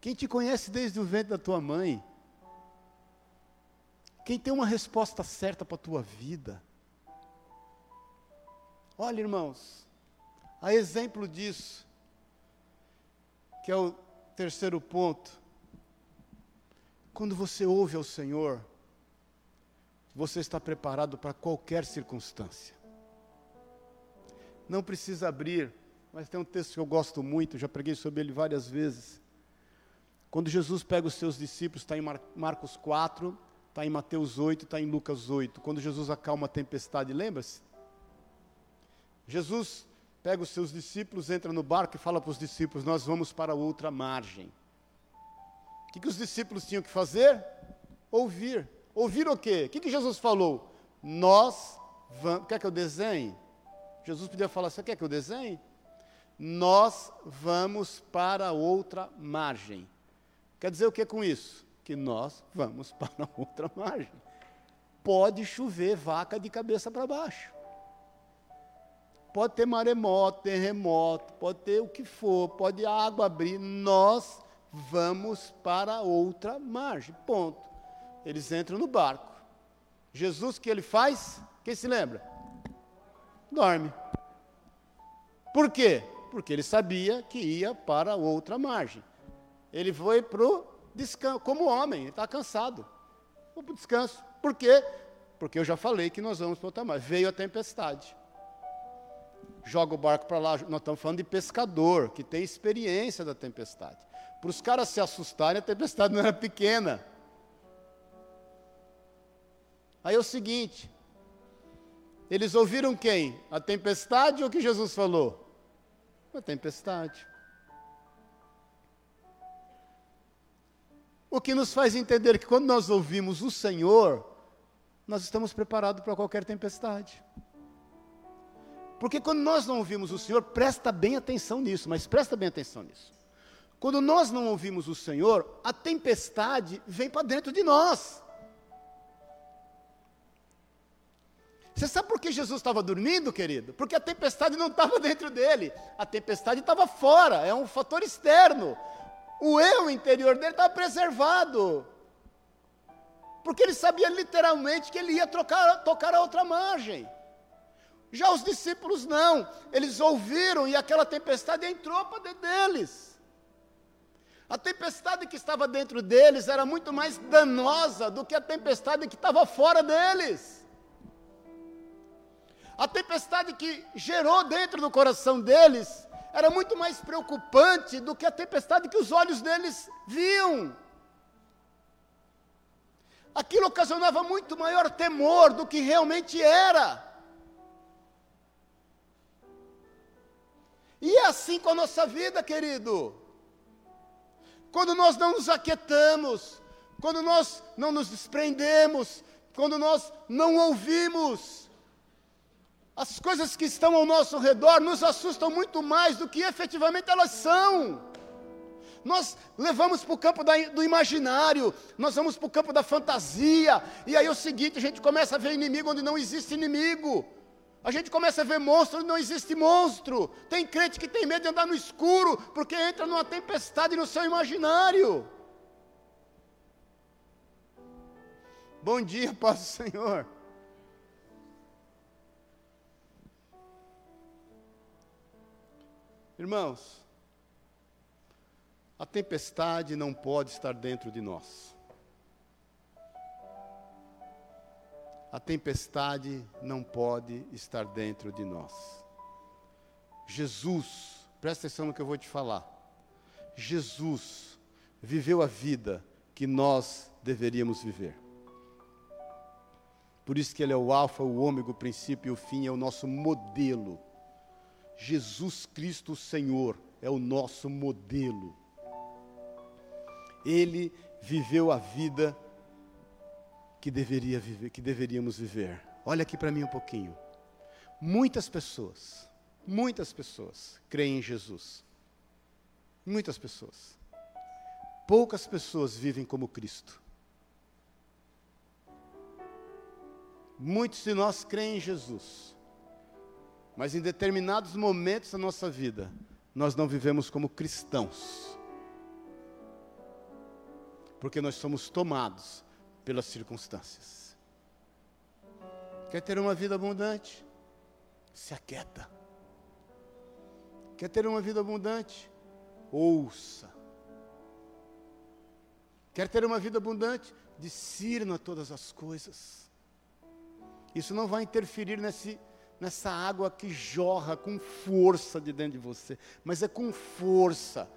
quem te conhece desde o ventre da tua mãe, quem tem uma resposta certa para a tua vida. Olha, irmãos, a exemplo disso, que é o terceiro ponto, quando você ouve ao Senhor, você está preparado para qualquer circunstância. Não precisa abrir, mas tem um texto que eu gosto muito, já preguei sobre ele várias vezes. Quando Jesus pega os seus discípulos, está em Marcos 4, está em Mateus 8, está em Lucas 8. Quando Jesus acalma a tempestade, lembra-se? Jesus pega os seus discípulos, entra no barco e fala para os discípulos: Nós vamos para outra margem. O que, que os discípulos tinham que fazer? Ouvir. Ouvir o quê? O que, que Jesus falou? Nós vamos. Quer que eu desenhe? Jesus podia falar: Você quer que eu desenhe? Nós vamos para outra margem. Quer dizer o que com isso? Que nós vamos [LAUGHS] para outra margem. Pode chover vaca de cabeça para baixo. Pode ter maremoto, terremoto, pode ter o que for, pode a água abrir. Nós vamos para outra margem. Ponto. Eles entram no barco. Jesus, o que ele faz? Quem se lembra? Dorme. Por quê? Porque ele sabia que ia para outra margem. Ele foi para o descanso, como homem, ele está cansado. Foi para o descanso. Por quê? Porque eu já falei que nós vamos para outra margem. Veio a tempestade. Joga o barco para lá. Nós estamos falando de pescador, que tem experiência da tempestade. Para os caras se assustarem, a tempestade não era pequena. Aí é o seguinte: eles ouviram quem? A tempestade ou o que Jesus falou? A tempestade. O que nos faz entender que quando nós ouvimos o Senhor, nós estamos preparados para qualquer tempestade. Porque quando nós não ouvimos o Senhor, presta bem atenção nisso, mas presta bem atenção nisso. Quando nós não ouvimos o Senhor, a tempestade vem para dentro de nós. Você sabe por que Jesus estava dormindo, querido? Porque a tempestade não estava [LAUGHS] dentro dele, a tempestade estava fora, é um fator externo. O eu interior dele estava preservado. Porque ele sabia literalmente que ele ia trocar, tocar a outra margem. Já os discípulos não, eles ouviram e aquela tempestade entrou para dentro deles. A tempestade que estava dentro deles era muito mais danosa do que a tempestade que estava fora deles. A tempestade que gerou dentro do coração deles era muito mais preocupante do que a tempestade que os olhos deles viam. Aquilo ocasionava muito maior temor do que realmente era. E é assim com a nossa vida, querido. Quando nós não nos aquietamos, quando nós não nos desprendemos, quando nós não ouvimos, as coisas que estão ao nosso redor nos assustam muito mais do que efetivamente elas são. Nós levamos para o campo da, do imaginário, nós vamos para o campo da fantasia, e aí é o seguinte: a gente começa a ver inimigo onde não existe inimigo. A gente começa a ver monstro não existe monstro. Tem crente que tem medo de andar no escuro, porque entra numa tempestade no seu imaginário. Bom dia, [LAUGHS] paz do Senhor. Irmãos, a tempestade não pode estar dentro de nós. A tempestade não pode estar dentro de nós. Jesus, presta atenção no que eu vou te falar. Jesus viveu a vida que nós deveríamos viver. Por isso que ele é o alfa, o ômega, o princípio e o fim, é o nosso modelo. Jesus Cristo Senhor é o nosso modelo. Ele viveu a vida que, deveria viver, que deveríamos viver. Olha aqui para mim um pouquinho. Muitas pessoas, muitas pessoas creem em Jesus. Muitas pessoas. Poucas pessoas vivem como Cristo. Muitos de nós creem em Jesus, mas em determinados momentos da nossa vida, nós não vivemos como cristãos. Porque nós somos tomados pelas circunstâncias. Quer ter uma vida abundante? Se aquieta. Quer ter uma vida abundante? Ouça. Quer ter uma vida abundante? Discirna todas as coisas. Isso não vai interferir nesse, nessa água que jorra com força de dentro de você, mas é com força,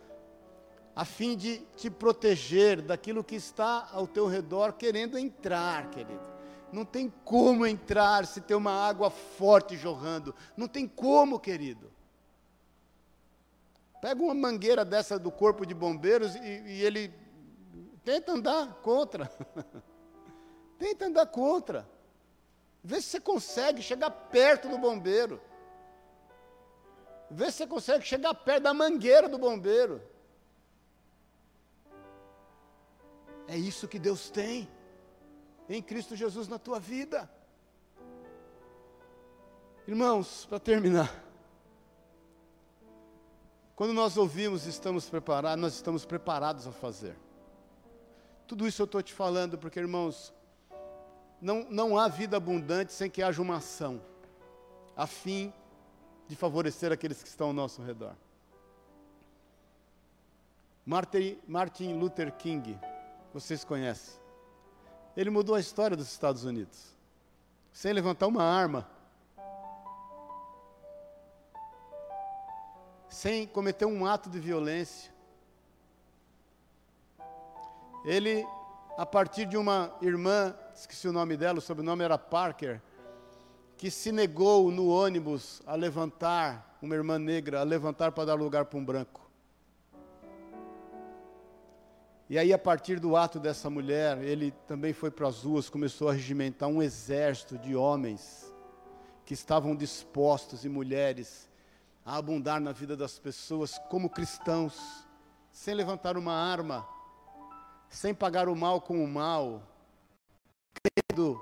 a fim de te proteger daquilo que está ao teu redor querendo entrar, querido. Não tem como entrar se tem uma água forte jorrando. Não tem como, querido. Pega uma mangueira dessa do corpo de bombeiros e, e ele tenta andar contra. [LAUGHS] tenta andar contra. Vê se você consegue chegar perto do bombeiro. Vê se você consegue chegar perto da mangueira do bombeiro. É isso que Deus tem em Cristo Jesus na tua vida. Irmãos, para terminar, quando nós ouvimos estamos preparados, nós estamos preparados a fazer. Tudo isso eu estou te falando porque, irmãos, não, não há vida abundante sem que haja uma ação, a fim de favorecer aqueles que estão ao nosso redor. Martin, Martin Luther King, vocês conhecem. Ele mudou a história dos Estados Unidos, sem levantar uma arma, sem cometer um ato de violência. Ele, a partir de uma irmã esqueci o nome dela, o sobrenome era Parker, que se negou no ônibus a levantar, uma irmã negra, a levantar para dar lugar para um branco. E aí, a partir do ato dessa mulher, ele também foi para as ruas, começou a regimentar um exército de homens que estavam dispostos e mulheres a abundar na vida das pessoas como cristãos, sem levantar uma arma, sem pagar o mal com o mal, crendo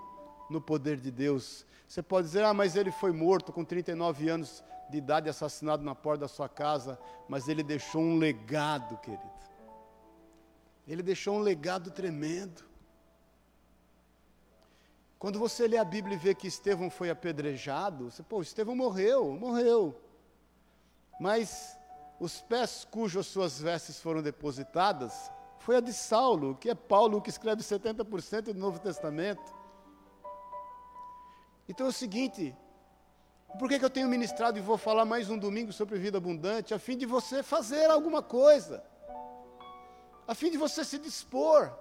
no poder de Deus. Você pode dizer, ah, mas ele foi morto com 39 anos de idade, assassinado na porta da sua casa, mas ele deixou um legado, querido. Ele deixou um legado tremendo. Quando você lê a Bíblia e vê que Estevão foi apedrejado, você, pô, Estevão morreu, morreu. Mas os pés cujas suas vestes foram depositadas foi a de Saulo, que é Paulo que escreve 70% do Novo Testamento. Então é o seguinte, por que, que eu tenho ministrado e vou falar mais um domingo sobre vida abundante? A fim de você fazer alguma coisa, a fim de você se dispor,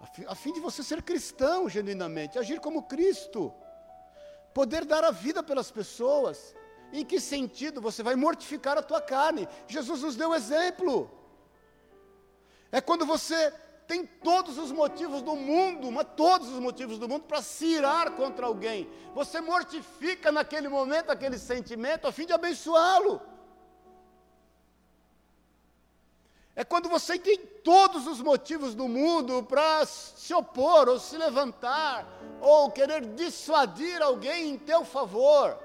a fim, a fim de você ser cristão genuinamente, agir como Cristo, poder dar a vida pelas pessoas. Em que sentido você vai mortificar a tua carne? Jesus nos deu exemplo. É quando você tem todos os motivos do mundo, mas todos os motivos do mundo para se irar contra alguém. Você mortifica naquele momento aquele sentimento a fim de abençoá-lo. É quando você tem todos os motivos do mundo para se opor, ou se levantar, ou querer dissuadir alguém em teu favor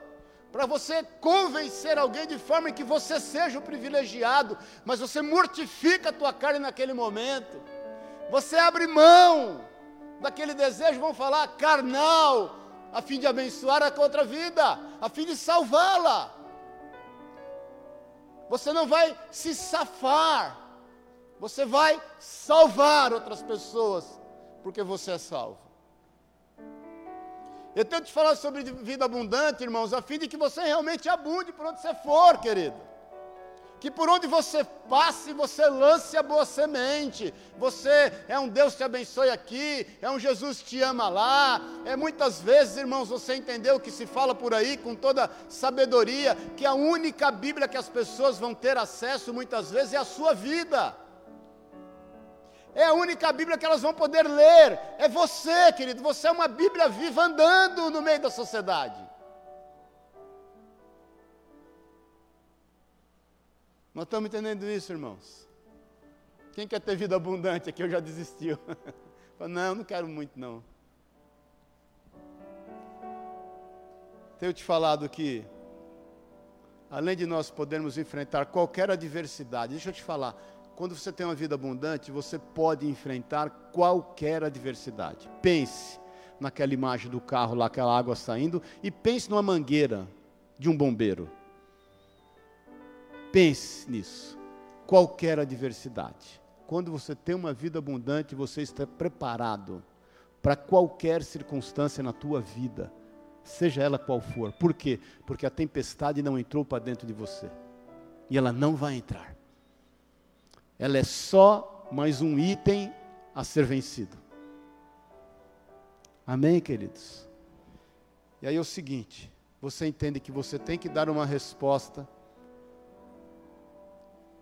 para você convencer alguém de forma que você seja o privilegiado, mas você mortifica a tua carne naquele momento. Você abre mão daquele desejo, vamos falar, carnal, a fim de abençoar a outra vida, a fim de salvá-la. Você não vai se safar, você vai salvar outras pessoas, porque você é salvo. Eu tenho que te falar sobre vida abundante, irmãos, a fim de que você realmente abunde por onde você for, querido. Que por onde você passe, você lance a boa semente. Você é um Deus que te abençoe aqui, é um Jesus que te ama lá. É muitas vezes, irmãos, você entendeu o que se fala por aí com toda sabedoria, que a única Bíblia que as pessoas vão ter acesso muitas vezes é a sua vida. É a única Bíblia que elas vão poder ler. É você, querido. Você é uma Bíblia viva andando no meio da sociedade. Nós estamos entendendo isso, irmãos. Quem quer ter vida abundante aqui, eu já desistiu. [LAUGHS] não, não quero muito não. Tenho te falado que além de nós podermos enfrentar qualquer adversidade, deixa eu te falar, quando você tem uma vida abundante, você pode enfrentar qualquer adversidade. Pense naquela imagem do carro lá, aquela água saindo, e pense numa mangueira de um bombeiro. Pense nisso. Qualquer adversidade. Quando você tem uma vida abundante, você está preparado para qualquer circunstância na tua vida, seja ela qual for. Por quê? Porque a tempestade não entrou para dentro de você. E ela não vai entrar. Ela é só mais um item a ser vencido. Amém, queridos? E aí é o seguinte: você entende que você tem que dar uma resposta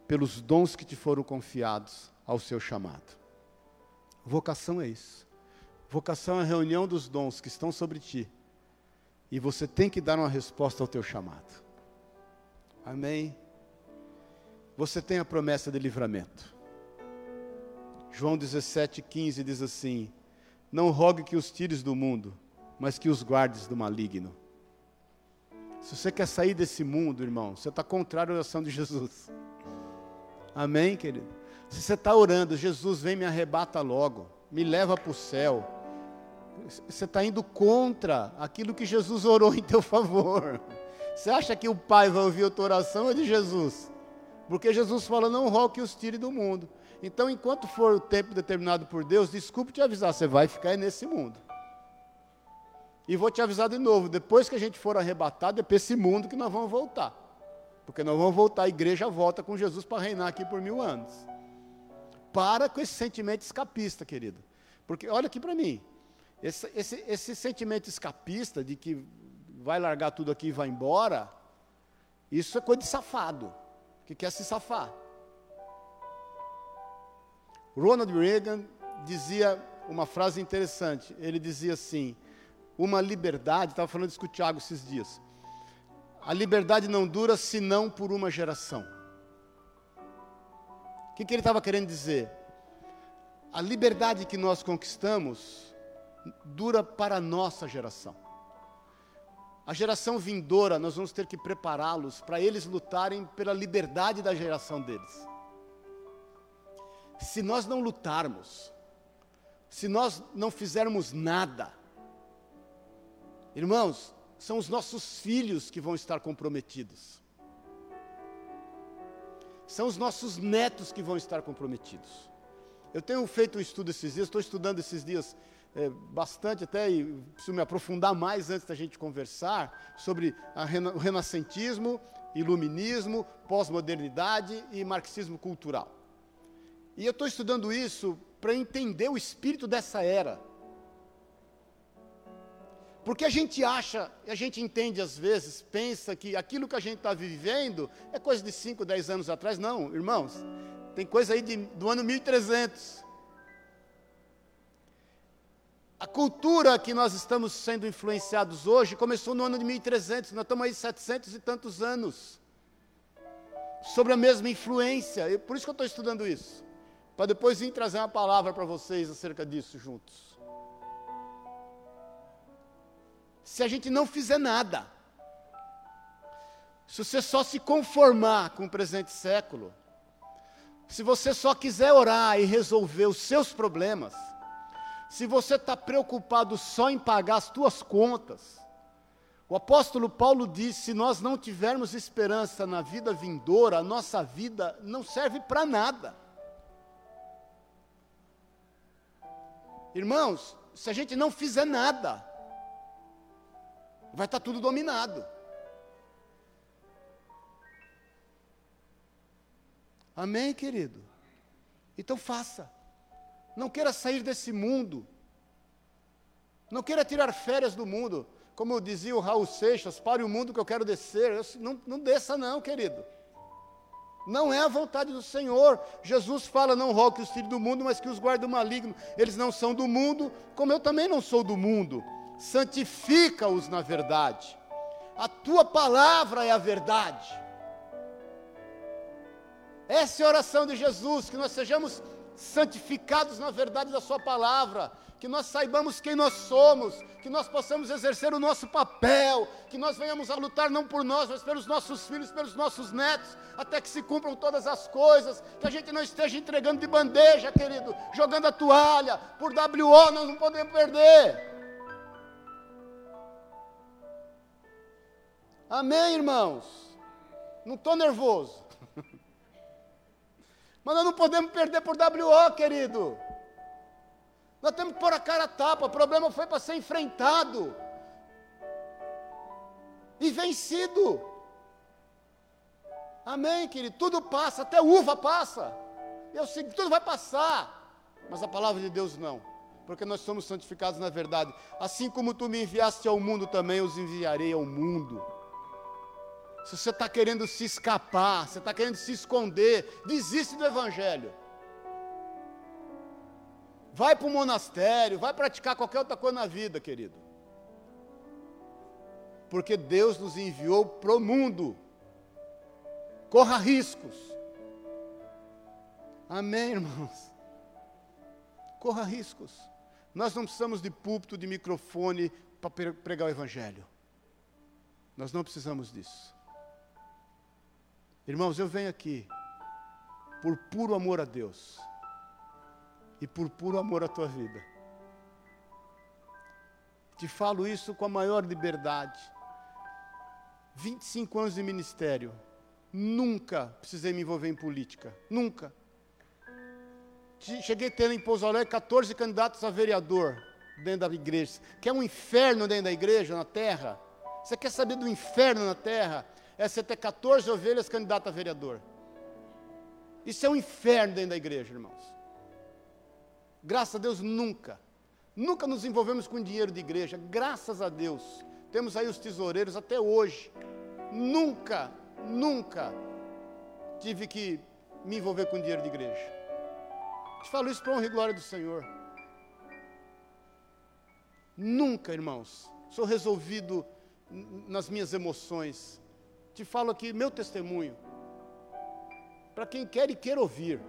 pelos dons que te foram confiados ao seu chamado. Vocação é isso. Vocação é a reunião dos dons que estão sobre ti. E você tem que dar uma resposta ao teu chamado. Amém? Você tem a promessa de livramento. João 17,15 diz assim: Não rogue que os tires do mundo, mas que os guardes do maligno. Se você quer sair desse mundo, irmão, você está contrário à oração de Jesus. Amém, querido? Se você está orando, Jesus vem me arrebata logo, me leva para o céu você está indo contra aquilo que Jesus orou em teu favor. Você acha que o Pai vai ouvir a tua oração é de Jesus? Porque Jesus fala, não rogue que os tire do mundo. Então, enquanto for o tempo determinado por Deus, desculpe te avisar, você vai ficar nesse mundo. E vou te avisar de novo, depois que a gente for arrebatado, é para esse mundo que nós vamos voltar. Porque nós vamos voltar, a igreja volta com Jesus para reinar aqui por mil anos. Para com esse sentimento escapista, querido. Porque olha aqui para mim, esse, esse, esse sentimento escapista de que vai largar tudo aqui e vai embora, isso é coisa de safado, que quer se safar. Ronald Reagan dizia uma frase interessante. Ele dizia assim: uma liberdade, estava falando isso com o Tiago esses dias. A liberdade não dura senão por uma geração. O que, que ele estava querendo dizer? A liberdade que nós conquistamos dura para a nossa geração. A geração vindoura, nós vamos ter que prepará-los para eles lutarem pela liberdade da geração deles. Se nós não lutarmos, se nós não fizermos nada, irmãos, são os nossos filhos que vão estar comprometidos. São os nossos netos que vão estar comprometidos. Eu tenho feito um estudo esses dias, estou estudando esses dias é, bastante até, e preciso me aprofundar mais antes da gente conversar, sobre rena, o renascentismo, iluminismo, pós-modernidade e marxismo cultural. E eu estou estudando isso para entender o espírito dessa era. Porque a gente acha, a gente entende às vezes, pensa que aquilo que a gente está vivendo é coisa de 5, 10 anos atrás. Não, irmãos, tem coisa aí de, do ano 1300. A cultura que nós estamos sendo influenciados hoje começou no ano de 1300, nós estamos aí 700 e tantos anos. Sobre a mesma influência, e por isso que eu estou estudando isso. Para depois vir trazer uma palavra para vocês acerca disso juntos. Se a gente não fizer nada, se você só se conformar com o presente século, se você só quiser orar e resolver os seus problemas, se você está preocupado só em pagar as tuas contas, o apóstolo Paulo diz: se nós não tivermos esperança na vida vindoura, a nossa vida não serve para nada. Irmãos, se a gente não fizer nada, vai estar tá tudo dominado. Amém, querido? Então faça. Não queira sair desse mundo. Não queira tirar férias do mundo. Como dizia o Raul Seixas, pare o mundo que eu quero descer. Eu, não, não desça, não, querido. Não é a vontade do Senhor. Jesus fala: não roque os filhos do mundo, mas que os guarde do maligno. Eles não são do mundo, como eu também não sou do mundo. Santifica-os na verdade. A tua palavra é a verdade. Essa é a oração de Jesus, que nós sejamos santificados na verdade da Sua palavra, que nós saibamos quem nós somos, que nós possamos exercer o nosso papel, que nós venhamos a lutar não por nós, mas pelos nossos filhos, pelos nossos netos, até que se cumpram todas as coisas, que a gente não esteja entregando de bandeja, querido, jogando a toalha, por WO nós não podemos perder. Amém, irmãos? Não estou nervoso. Mas nós não podemos perder por WO, querido. Nós temos que pôr a cara a tapa. O problema foi para ser enfrentado e vencido. Amém, querido? Tudo passa, até uva passa. Eu sei que tudo vai passar. Mas a palavra de Deus não. Porque nós somos santificados na verdade. Assim como tu me enviaste ao mundo, também os enviarei ao mundo. Se você está querendo se escapar, você está querendo se esconder, desiste do Evangelho. Vai para o monastério, vai praticar qualquer outra coisa na vida, querido. Porque Deus nos enviou para o mundo. Corra riscos. Amém, irmãos? Corra riscos. Nós não precisamos de púlpito, de microfone para pregar o Evangelho. Nós não precisamos disso. Irmãos, eu venho aqui por puro amor a Deus e por puro amor à tua vida. Te falo isso com a maior liberdade. 25 anos de ministério, nunca precisei me envolver em política, nunca. Cheguei a ter em Pouso Alegre 14 candidatos a vereador dentro da igreja. Quer um inferno dentro da igreja, na terra? Você quer saber do inferno na terra? É você ter 14 ovelhas candidatas a vereador. Isso é um inferno dentro da igreja, irmãos. Graças a Deus, nunca. Nunca nos envolvemos com dinheiro de igreja. Graças a Deus. Temos aí os tesoureiros até hoje. Nunca, nunca tive que me envolver com dinheiro de igreja. Te falo isso para honra e glória do Senhor. Nunca, irmãos, sou resolvido nas minhas emoções. Te falo aqui meu testemunho. Para quem quer e quer ouvir.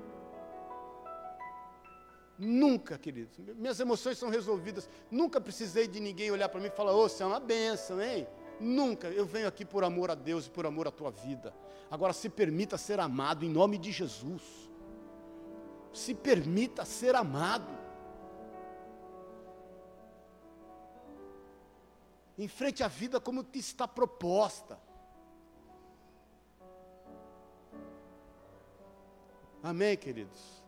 Nunca, queridos. Minhas emoções são resolvidas. Nunca precisei de ninguém olhar para mim e falar: Ô, oh, você é uma benção, hein? Nunca. Eu venho aqui por amor a Deus e por amor à tua vida. Agora, se permita ser amado em nome de Jesus. Se permita ser amado. Enfrente a vida como te está proposta. Amém, queridos?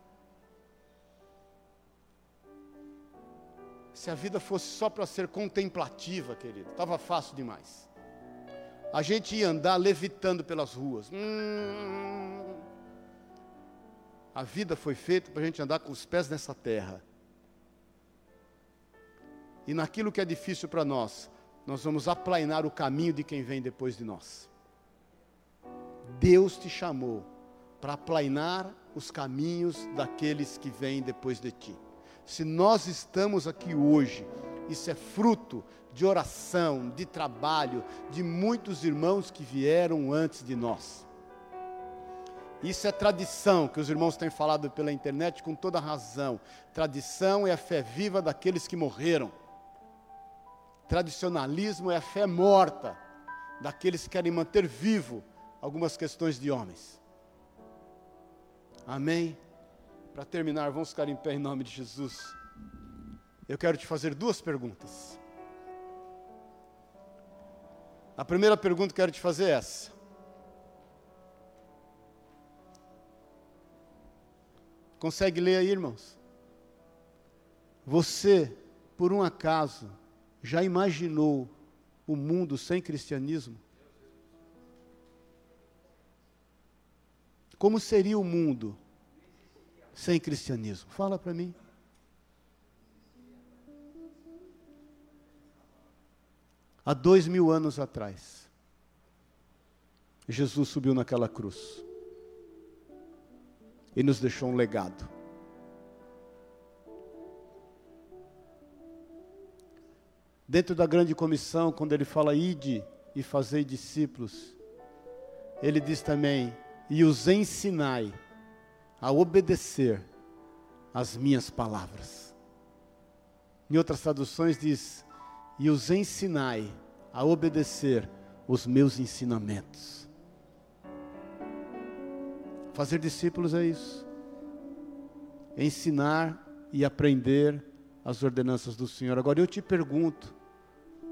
Se a vida fosse só para ser contemplativa, querido, estava fácil demais. A gente ia andar levitando pelas ruas. Hum, a vida foi feita para a gente andar com os pés nessa terra. E naquilo que é difícil para nós, nós vamos aplainar o caminho de quem vem depois de nós. Deus te chamou para aplainar os caminhos daqueles que vêm depois de ti. Se nós estamos aqui hoje, isso é fruto de oração, de trabalho, de muitos irmãos que vieram antes de nós. Isso é tradição, que os irmãos têm falado pela internet com toda razão. Tradição é a fé viva daqueles que morreram. Tradicionalismo é a fé morta daqueles que querem manter vivo algumas questões de homens. Amém? Para terminar, vamos ficar em pé em nome de Jesus. Eu quero te fazer duas perguntas. A primeira pergunta que quero te fazer é essa. Consegue ler aí, irmãos? Você, por um acaso, já imaginou o mundo sem cristianismo? Como seria o mundo sem cristianismo? Fala para mim. Há dois mil anos atrás, Jesus subiu naquela cruz e nos deixou um legado. Dentro da grande comissão, quando ele fala, ide e fazei discípulos, ele diz também, e os ensinai a obedecer às minhas palavras. Em outras traduções diz: E os ensinai a obedecer os meus ensinamentos. Fazer discípulos é isso. Ensinar e aprender as ordenanças do Senhor. Agora eu te pergunto: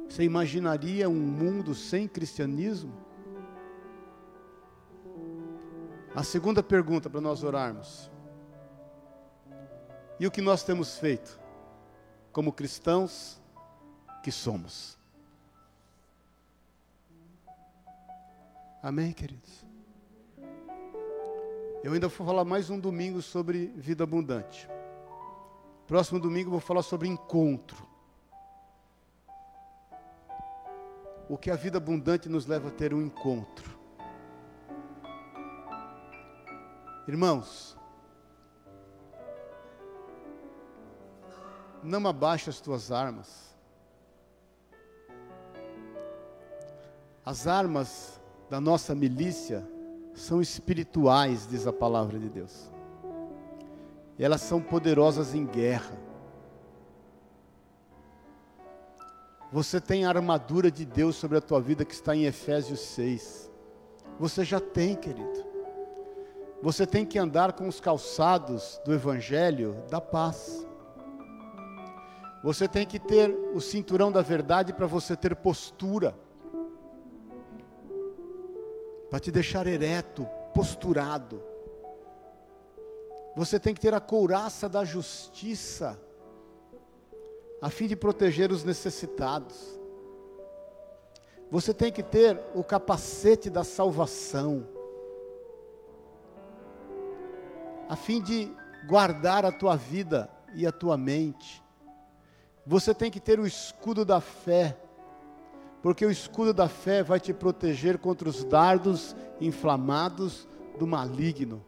você imaginaria um mundo sem cristianismo? A segunda pergunta para nós orarmos. E o que nós temos feito como cristãos que somos? Amém, queridos? Eu ainda vou falar mais um domingo sobre vida abundante. Próximo domingo eu vou falar sobre encontro. O que a vida abundante nos leva a ter um encontro. Irmãos, não abaixe as tuas armas. As armas da nossa milícia são espirituais, diz a palavra de Deus. E elas são poderosas em guerra. Você tem a armadura de Deus sobre a tua vida que está em Efésios 6. Você já tem, querido. Você tem que andar com os calçados do Evangelho da paz. Você tem que ter o cinturão da verdade para você ter postura para te deixar ereto, posturado. Você tem que ter a couraça da justiça, a fim de proteger os necessitados. Você tem que ter o capacete da salvação, a fim de guardar a tua vida e a tua mente. Você tem que ter o escudo da fé, porque o escudo da fé vai te proteger contra os dardos inflamados do maligno.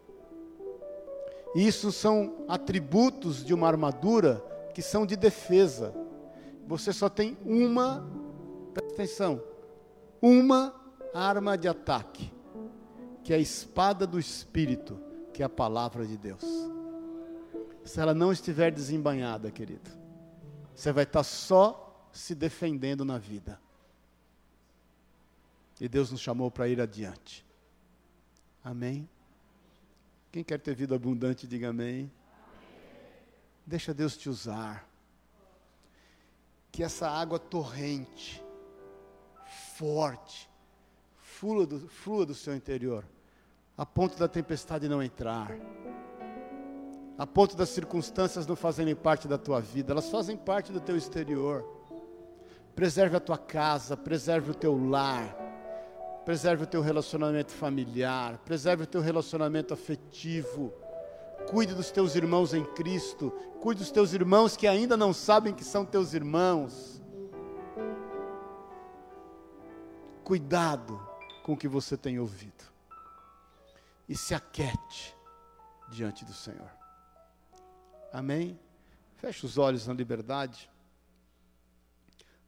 Isso são atributos de uma armadura que são de defesa. Você só tem uma, presta atenção, uma arma de ataque, que é a espada do Espírito, que é a palavra de Deus. Se ela não estiver desembanhada, querido, você vai estar só se defendendo na vida. E Deus nos chamou para ir adiante. Amém? Quem quer ter vida abundante, diga amém. amém. Deixa Deus te usar. Que essa água torrente, forte, flua do, flua do seu interior, a ponto da tempestade não entrar, a ponto das circunstâncias não fazerem parte da tua vida, elas fazem parte do teu exterior. Preserve a tua casa, preserve o teu lar preserve o teu relacionamento familiar, preserve o teu relacionamento afetivo, cuide dos teus irmãos em Cristo, cuide dos teus irmãos que ainda não sabem que são teus irmãos. Cuidado com o que você tem ouvido e se aquete diante do Senhor. Amém? Feche os olhos na liberdade.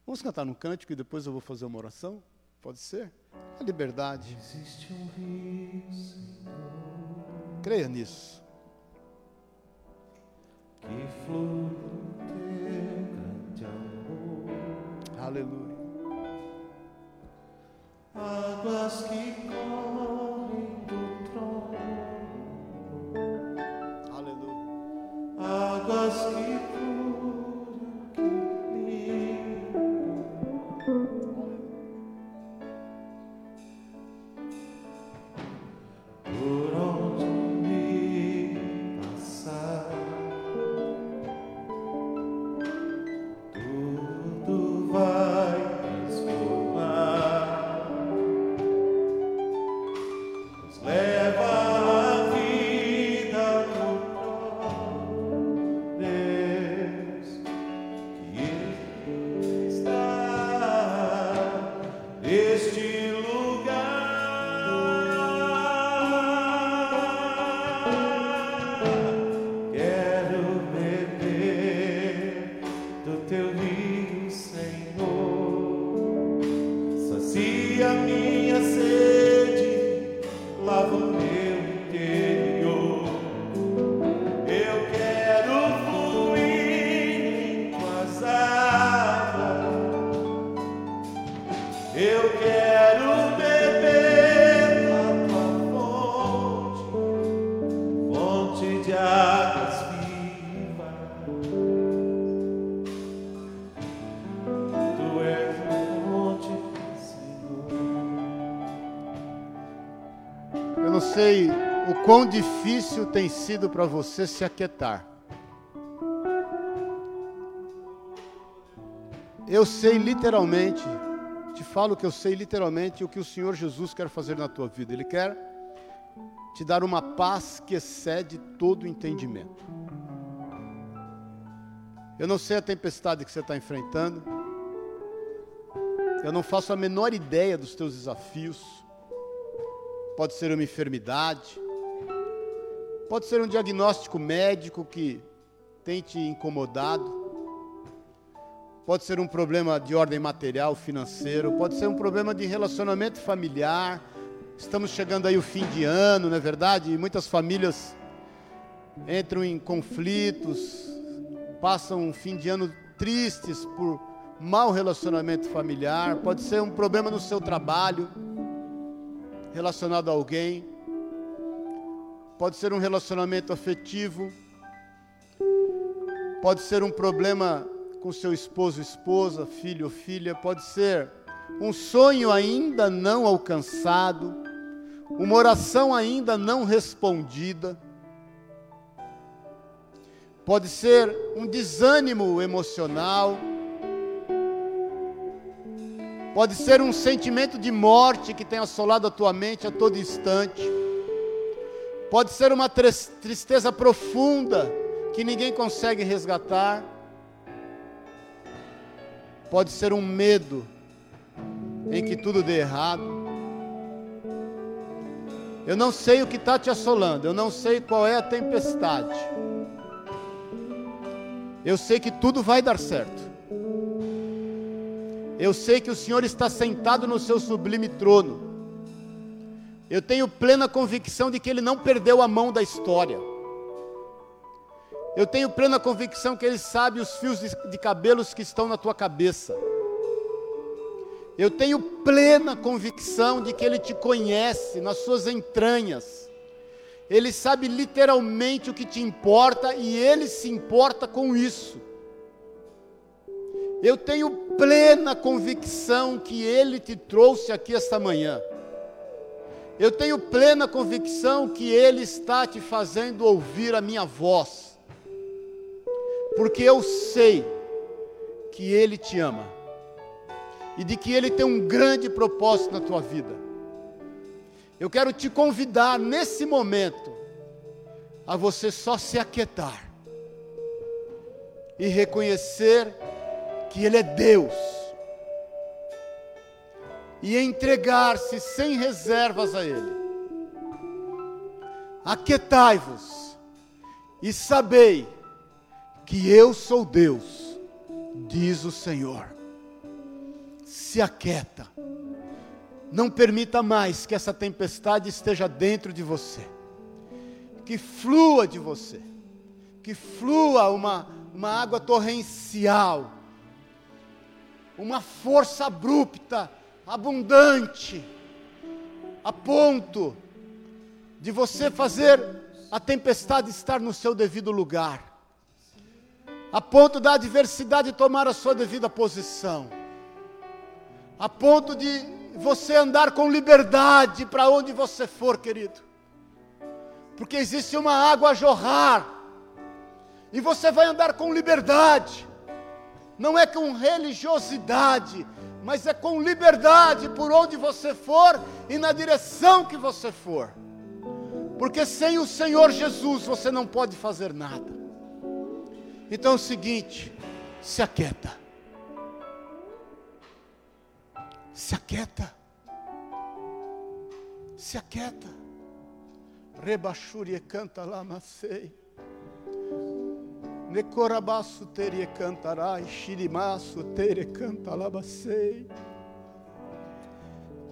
Vamos cantar um cântico e depois eu vou fazer uma oração? Pode ser? A liberdade. Creia nisso. Que flui teu grande amor. Aleluia. Águas que correm quão difícil tem sido para você se aquietar. Eu sei literalmente, te falo que eu sei literalmente o que o Senhor Jesus quer fazer na tua vida. Ele quer te dar uma paz que excede todo o entendimento. Eu não sei a tempestade que você está enfrentando. Eu não faço a menor ideia dos teus desafios. Pode ser uma enfermidade, pode ser um diagnóstico médico que tem te incomodado, pode ser um problema de ordem material, financeiro, pode ser um problema de relacionamento familiar. Estamos chegando aí o fim de ano, não é verdade? E muitas famílias entram em conflitos, passam um fim de ano tristes por mau relacionamento familiar, pode ser um problema no seu trabalho, relacionado a alguém, pode ser um relacionamento afetivo, pode ser um problema com seu esposo, esposa, filho ou filha, pode ser um sonho ainda não alcançado, uma oração ainda não respondida, pode ser um desânimo emocional, pode ser um sentimento de morte que tem assolado a tua mente a todo instante, pode ser uma tristeza profunda que ninguém consegue resgatar Pode ser um medo em que tudo dê errado. Eu não sei o que está te assolando, eu não sei qual é a tempestade. Eu sei que tudo vai dar certo. Eu sei que o Senhor está sentado no seu sublime trono. Eu tenho plena convicção de que Ele não perdeu a mão da história. Eu tenho plena convicção que Ele sabe os fios de, de cabelos que estão na tua cabeça. Eu tenho plena convicção de que Ele te conhece nas suas entranhas. Ele sabe literalmente o que te importa e Ele se importa com isso. Eu tenho plena convicção que Ele te trouxe aqui esta manhã. Eu tenho plena convicção que Ele está te fazendo ouvir a minha voz. Porque eu sei que Ele te ama. E de que Ele tem um grande propósito na tua vida. Eu quero te convidar nesse momento a você só se aquietar. E reconhecer que Ele é Deus e entregar-se sem reservas a Ele. Aquietai-vos e sabei que eu sou Deus, diz o Senhor. Se aquieta, não permita mais que essa tempestade esteja dentro de você, que flua de você, que flua uma, uma água torrencial, uma força abrupta, abundante, a ponto de você fazer a tempestade estar no seu devido lugar a ponto da adversidade tomar a sua devida posição, a ponto de você andar com liberdade para onde você for, querido, porque existe uma água a jorrar, e você vai andar com liberdade, não é com religiosidade, mas é com liberdade por onde você for e na direção que você for, porque sem o Senhor Jesus você não pode fazer nada. Então é o seguinte, se aquieta. Se aquieta. Se aquieta. Rebachúria canta lá, macei. Necorabaço teria cantará, xirimaço teria canta lá, bacei.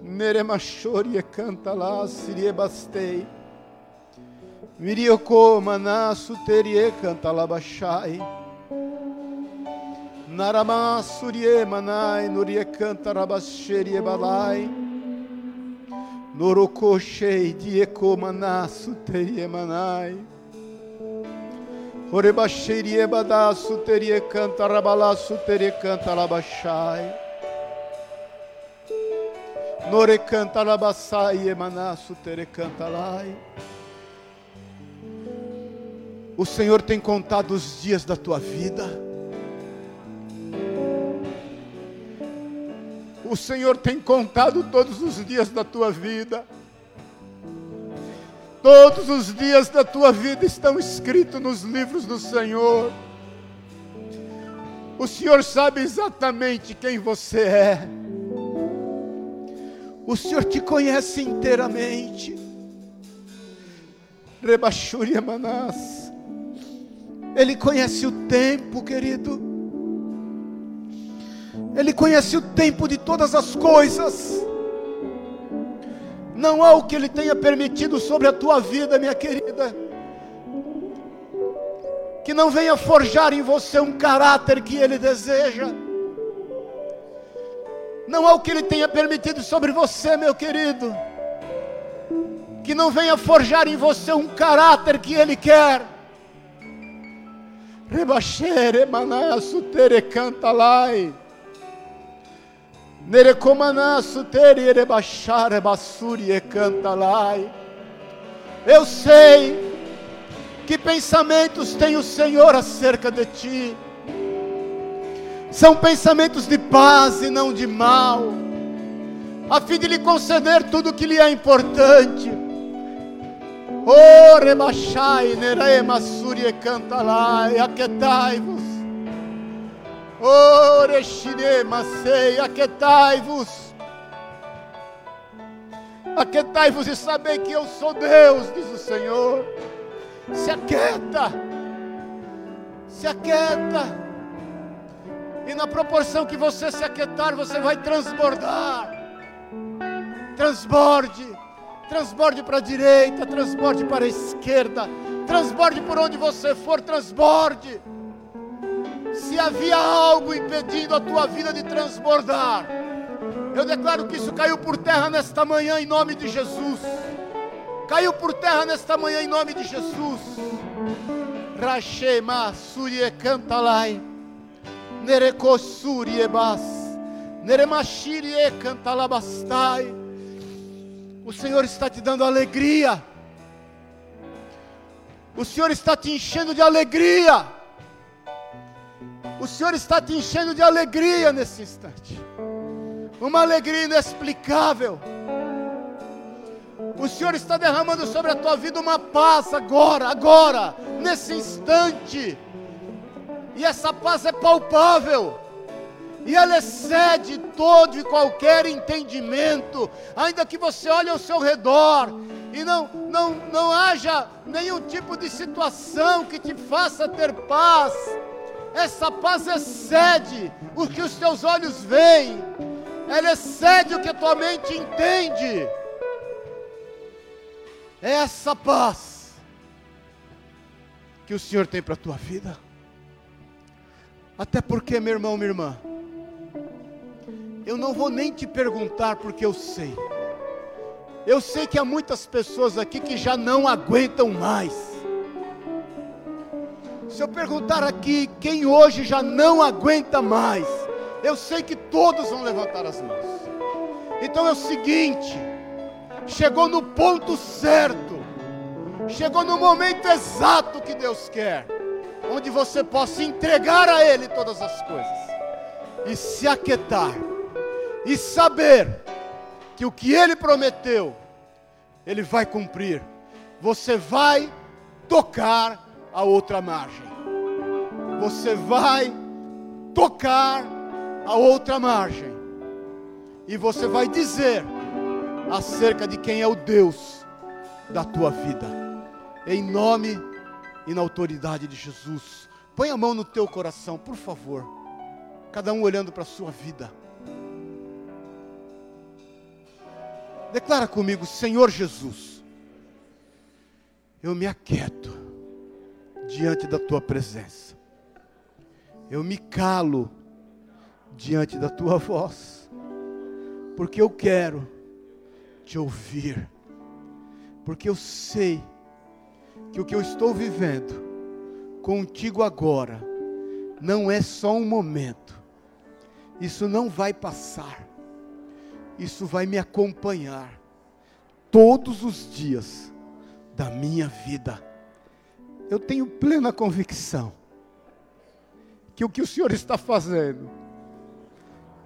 Neremachória canta lá, sirie bastei. Virioko manasu terie cantalabashai. Narama surie manai nurie cantarabasherie balai. Noroko shei dieko manasu terie manai. Orebasherie badasu terie cantarabalasu terie cantalabashai. Norecanta labassai emanaço terecantalai. O Senhor tem contado os dias da tua vida. O Senhor tem contado todos os dias da tua vida. Todos os dias da tua vida estão escritos nos livros do Senhor. O Senhor sabe exatamente quem você é. O Senhor te conhece inteiramente. Rebachúria Manás. Ele conhece o tempo, querido. Ele conhece o tempo de todas as coisas. Não há o que Ele tenha permitido sobre a tua vida, minha querida, que não venha forjar em você um caráter que Ele deseja. Não há o que Ele tenha permitido sobre você, meu querido, que não venha forjar em você um caráter que Ele quer. Rebaxere, manaço, tere, canta lai. Eu sei que pensamentos tem o Senhor acerca de ti. São pensamentos de paz e não de mal, a fim de lhe conceder tudo o que lhe é importante. Oh, rebaixai, nerema suri e cantalai, aquetai-vos Orexine, Macei, aquetai-vos. Aquetai-vos e sabei que eu sou Deus, diz o Senhor. Se aquieta, se aquieta. E na proporção que você se aquietar, você vai transbordar. Transborde, transborde para a direita, transborde para a esquerda, transborde por onde você for, transborde se havia algo impedindo a tua vida de transbordar, eu declaro que isso caiu por terra nesta manhã em nome de Jesus. Caiu por terra nesta manhã em nome de Jesus. Rachema surie cantalai. Nerekosurie bas. Neremashirie cantalabastai. O Senhor está te dando alegria. O Senhor está te enchendo de alegria. O Senhor está te enchendo de alegria nesse instante. Uma alegria inexplicável. O Senhor está derramando sobre a tua vida uma paz agora, agora, nesse instante. E essa paz é palpável. E ela excede todo e qualquer entendimento, ainda que você olhe ao seu redor e não, não, não haja nenhum tipo de situação que te faça ter paz essa paz excede o que os teus olhos veem, ela excede o que a tua mente entende. É essa paz que o Senhor tem para a tua vida. Até porque, meu irmão, minha irmã, eu não vou nem te perguntar porque eu sei. Eu sei que há muitas pessoas aqui que já não aguentam mais. Se eu perguntar aqui quem hoje já não aguenta mais, eu sei que todos vão levantar as mãos. Então é o seguinte: chegou no ponto certo, chegou no momento exato que Deus quer, onde você possa entregar a Ele todas as coisas e se aquietar e saber que o que Ele prometeu, Ele vai cumprir. Você vai tocar a outra margem você vai tocar a outra margem. E você vai dizer acerca de quem é o Deus da tua vida. Em nome e na autoridade de Jesus. Põe a mão no teu coração, por favor. Cada um olhando para a sua vida. Declara comigo, Senhor Jesus, eu me aquieto diante da tua presença eu me calo diante da tua voz, porque eu quero te ouvir, porque eu sei que o que eu estou vivendo contigo agora não é só um momento, isso não vai passar, isso vai me acompanhar todos os dias da minha vida. Eu tenho plena convicção que o que o Senhor está fazendo,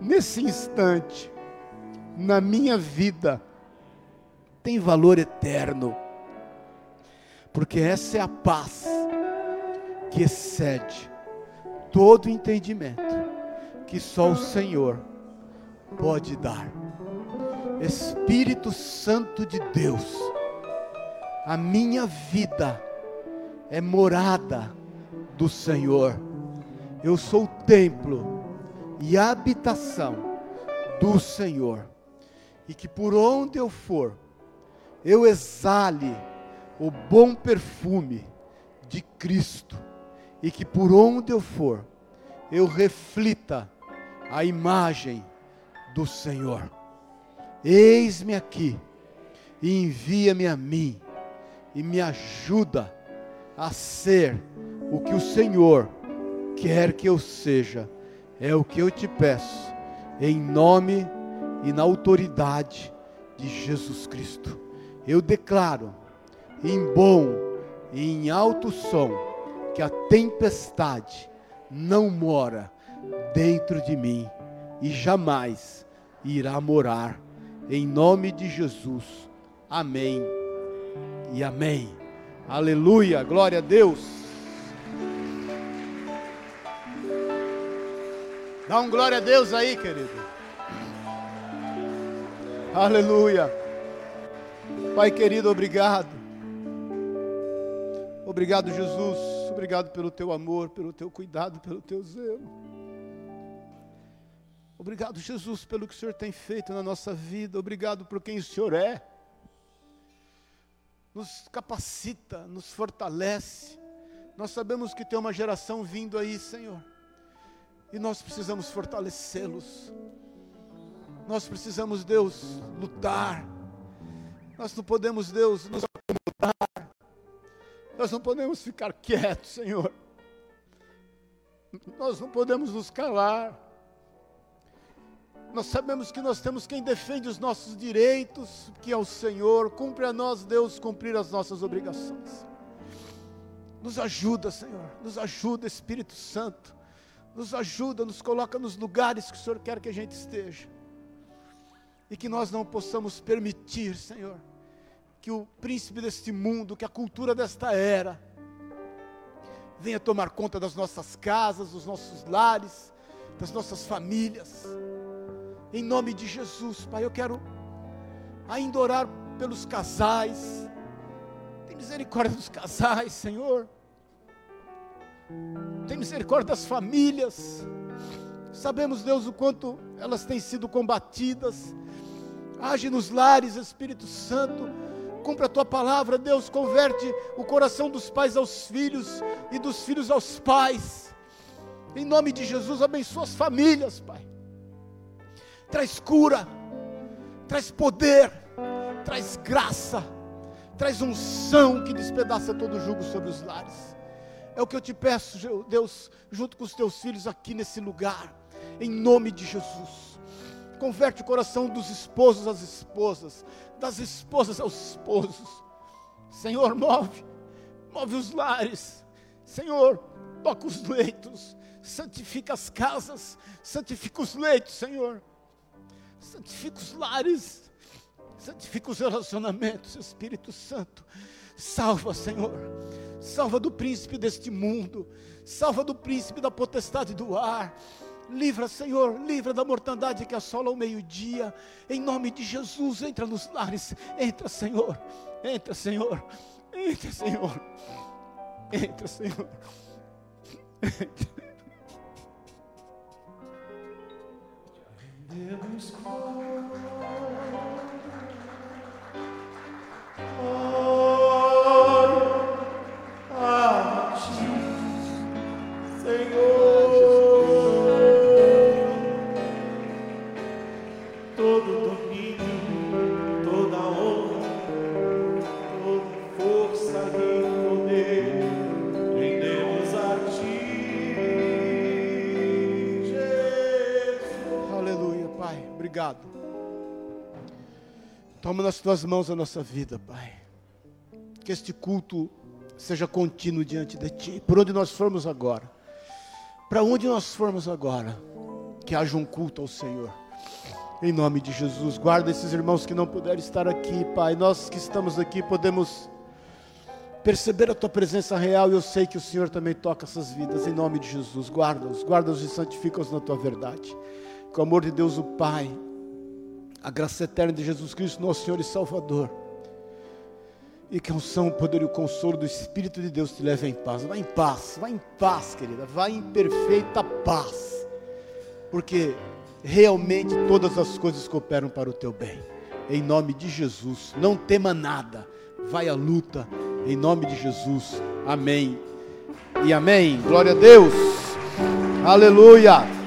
nesse instante, na minha vida, tem valor eterno, porque essa é a paz que excede todo entendimento, que só o Senhor pode dar. Espírito Santo de Deus, a minha vida é morada do Senhor. Eu sou o templo e habitação do Senhor. E que por onde eu for, eu exale o bom perfume de Cristo. E que por onde eu for, eu reflita a imagem do Senhor. Eis-me aqui, e envia-me a mim, e me ajuda a ser o que o Senhor quer que eu seja. É o que eu te peço, em nome e na autoridade de Jesus Cristo. Eu declaro, em bom e em alto som, que a tempestade não mora dentro de mim e jamais irá morar em nome de Jesus. Amém e amém. Aleluia, glória a Deus. Dá um glória a Deus aí, querido. Aleluia. Pai querido, obrigado. Obrigado, Jesus. Obrigado pelo teu amor, pelo teu cuidado, pelo teu zelo. Obrigado, Jesus, pelo que o Senhor tem feito na nossa vida. Obrigado por quem o Senhor é. Nos capacita, nos fortalece. Nós sabemos que tem uma geração vindo aí, Senhor. E nós precisamos fortalecê-los. Nós precisamos, Deus, lutar. Nós não podemos, Deus, nos acomodar. Nós não podemos ficar quietos, Senhor. Nós não podemos nos calar. Nós sabemos que nós temos quem defende os nossos direitos, que é o Senhor. Cumpre a nós, Deus, cumprir as nossas obrigações. Nos ajuda, Senhor. Nos ajuda, Espírito Santo. Nos ajuda, nos coloca nos lugares que o Senhor quer que a gente esteja. E que nós não possamos permitir, Senhor, que o príncipe deste mundo, que a cultura desta era, venha tomar conta das nossas casas, dos nossos lares, das nossas famílias. Em nome de Jesus, Pai, eu quero ainda orar pelos casais. Tem misericórdia dos casais, Senhor. Tem misericórdia das famílias. Sabemos, Deus, o quanto elas têm sido combatidas. Age nos lares, Espírito Santo. Cumpra a tua palavra, Deus. Converte o coração dos pais aos filhos e dos filhos aos pais. Em nome de Jesus, abençoa as famílias, Pai traz cura, traz poder, traz graça, traz unção que despedaça todo o jugo sobre os lares. É o que eu te peço, Deus, junto com os teus filhos aqui nesse lugar, em nome de Jesus. Converte o coração dos esposos às esposas, das esposas aos esposos. Senhor, move, move os lares. Senhor, toca os leitos, santifica as casas, santifica os leitos, Senhor santifica os lares, santifica os relacionamentos, Espírito Santo. Salva, Senhor, salva do príncipe deste mundo, salva do príncipe da potestade do ar. Livra, Senhor, livra da mortandade que assola o meio-dia. Em nome de Jesus, entra nos lares. Entra, Senhor. Entra, Senhor. Entra, Senhor. Entra, Senhor. Entra. Deus Toma nas tuas mãos a nossa vida, Pai. Que este culto seja contínuo diante de Ti. Por onde nós formos agora. Para onde nós formos agora. Que haja um culto ao Senhor. Em nome de Jesus. Guarda esses irmãos que não puderam estar aqui, Pai. Nós que estamos aqui podemos perceber a tua presença real e eu sei que o Senhor também toca essas vidas. Em nome de Jesus. Guarda-os. Guarda-os e santifica-os na tua verdade. Com o amor de Deus, o Pai. A graça eterna de Jesus Cristo, nosso Senhor e Salvador e que a unção, o poder e o consolo do Espírito de Deus te leve em paz. Vai em paz, vai em paz, querida. Vai em perfeita paz. Porque realmente todas as coisas cooperam para o teu bem. Em nome de Jesus. Não tema nada. Vai à luta. Em nome de Jesus. Amém. E amém. Glória a Deus. Aleluia.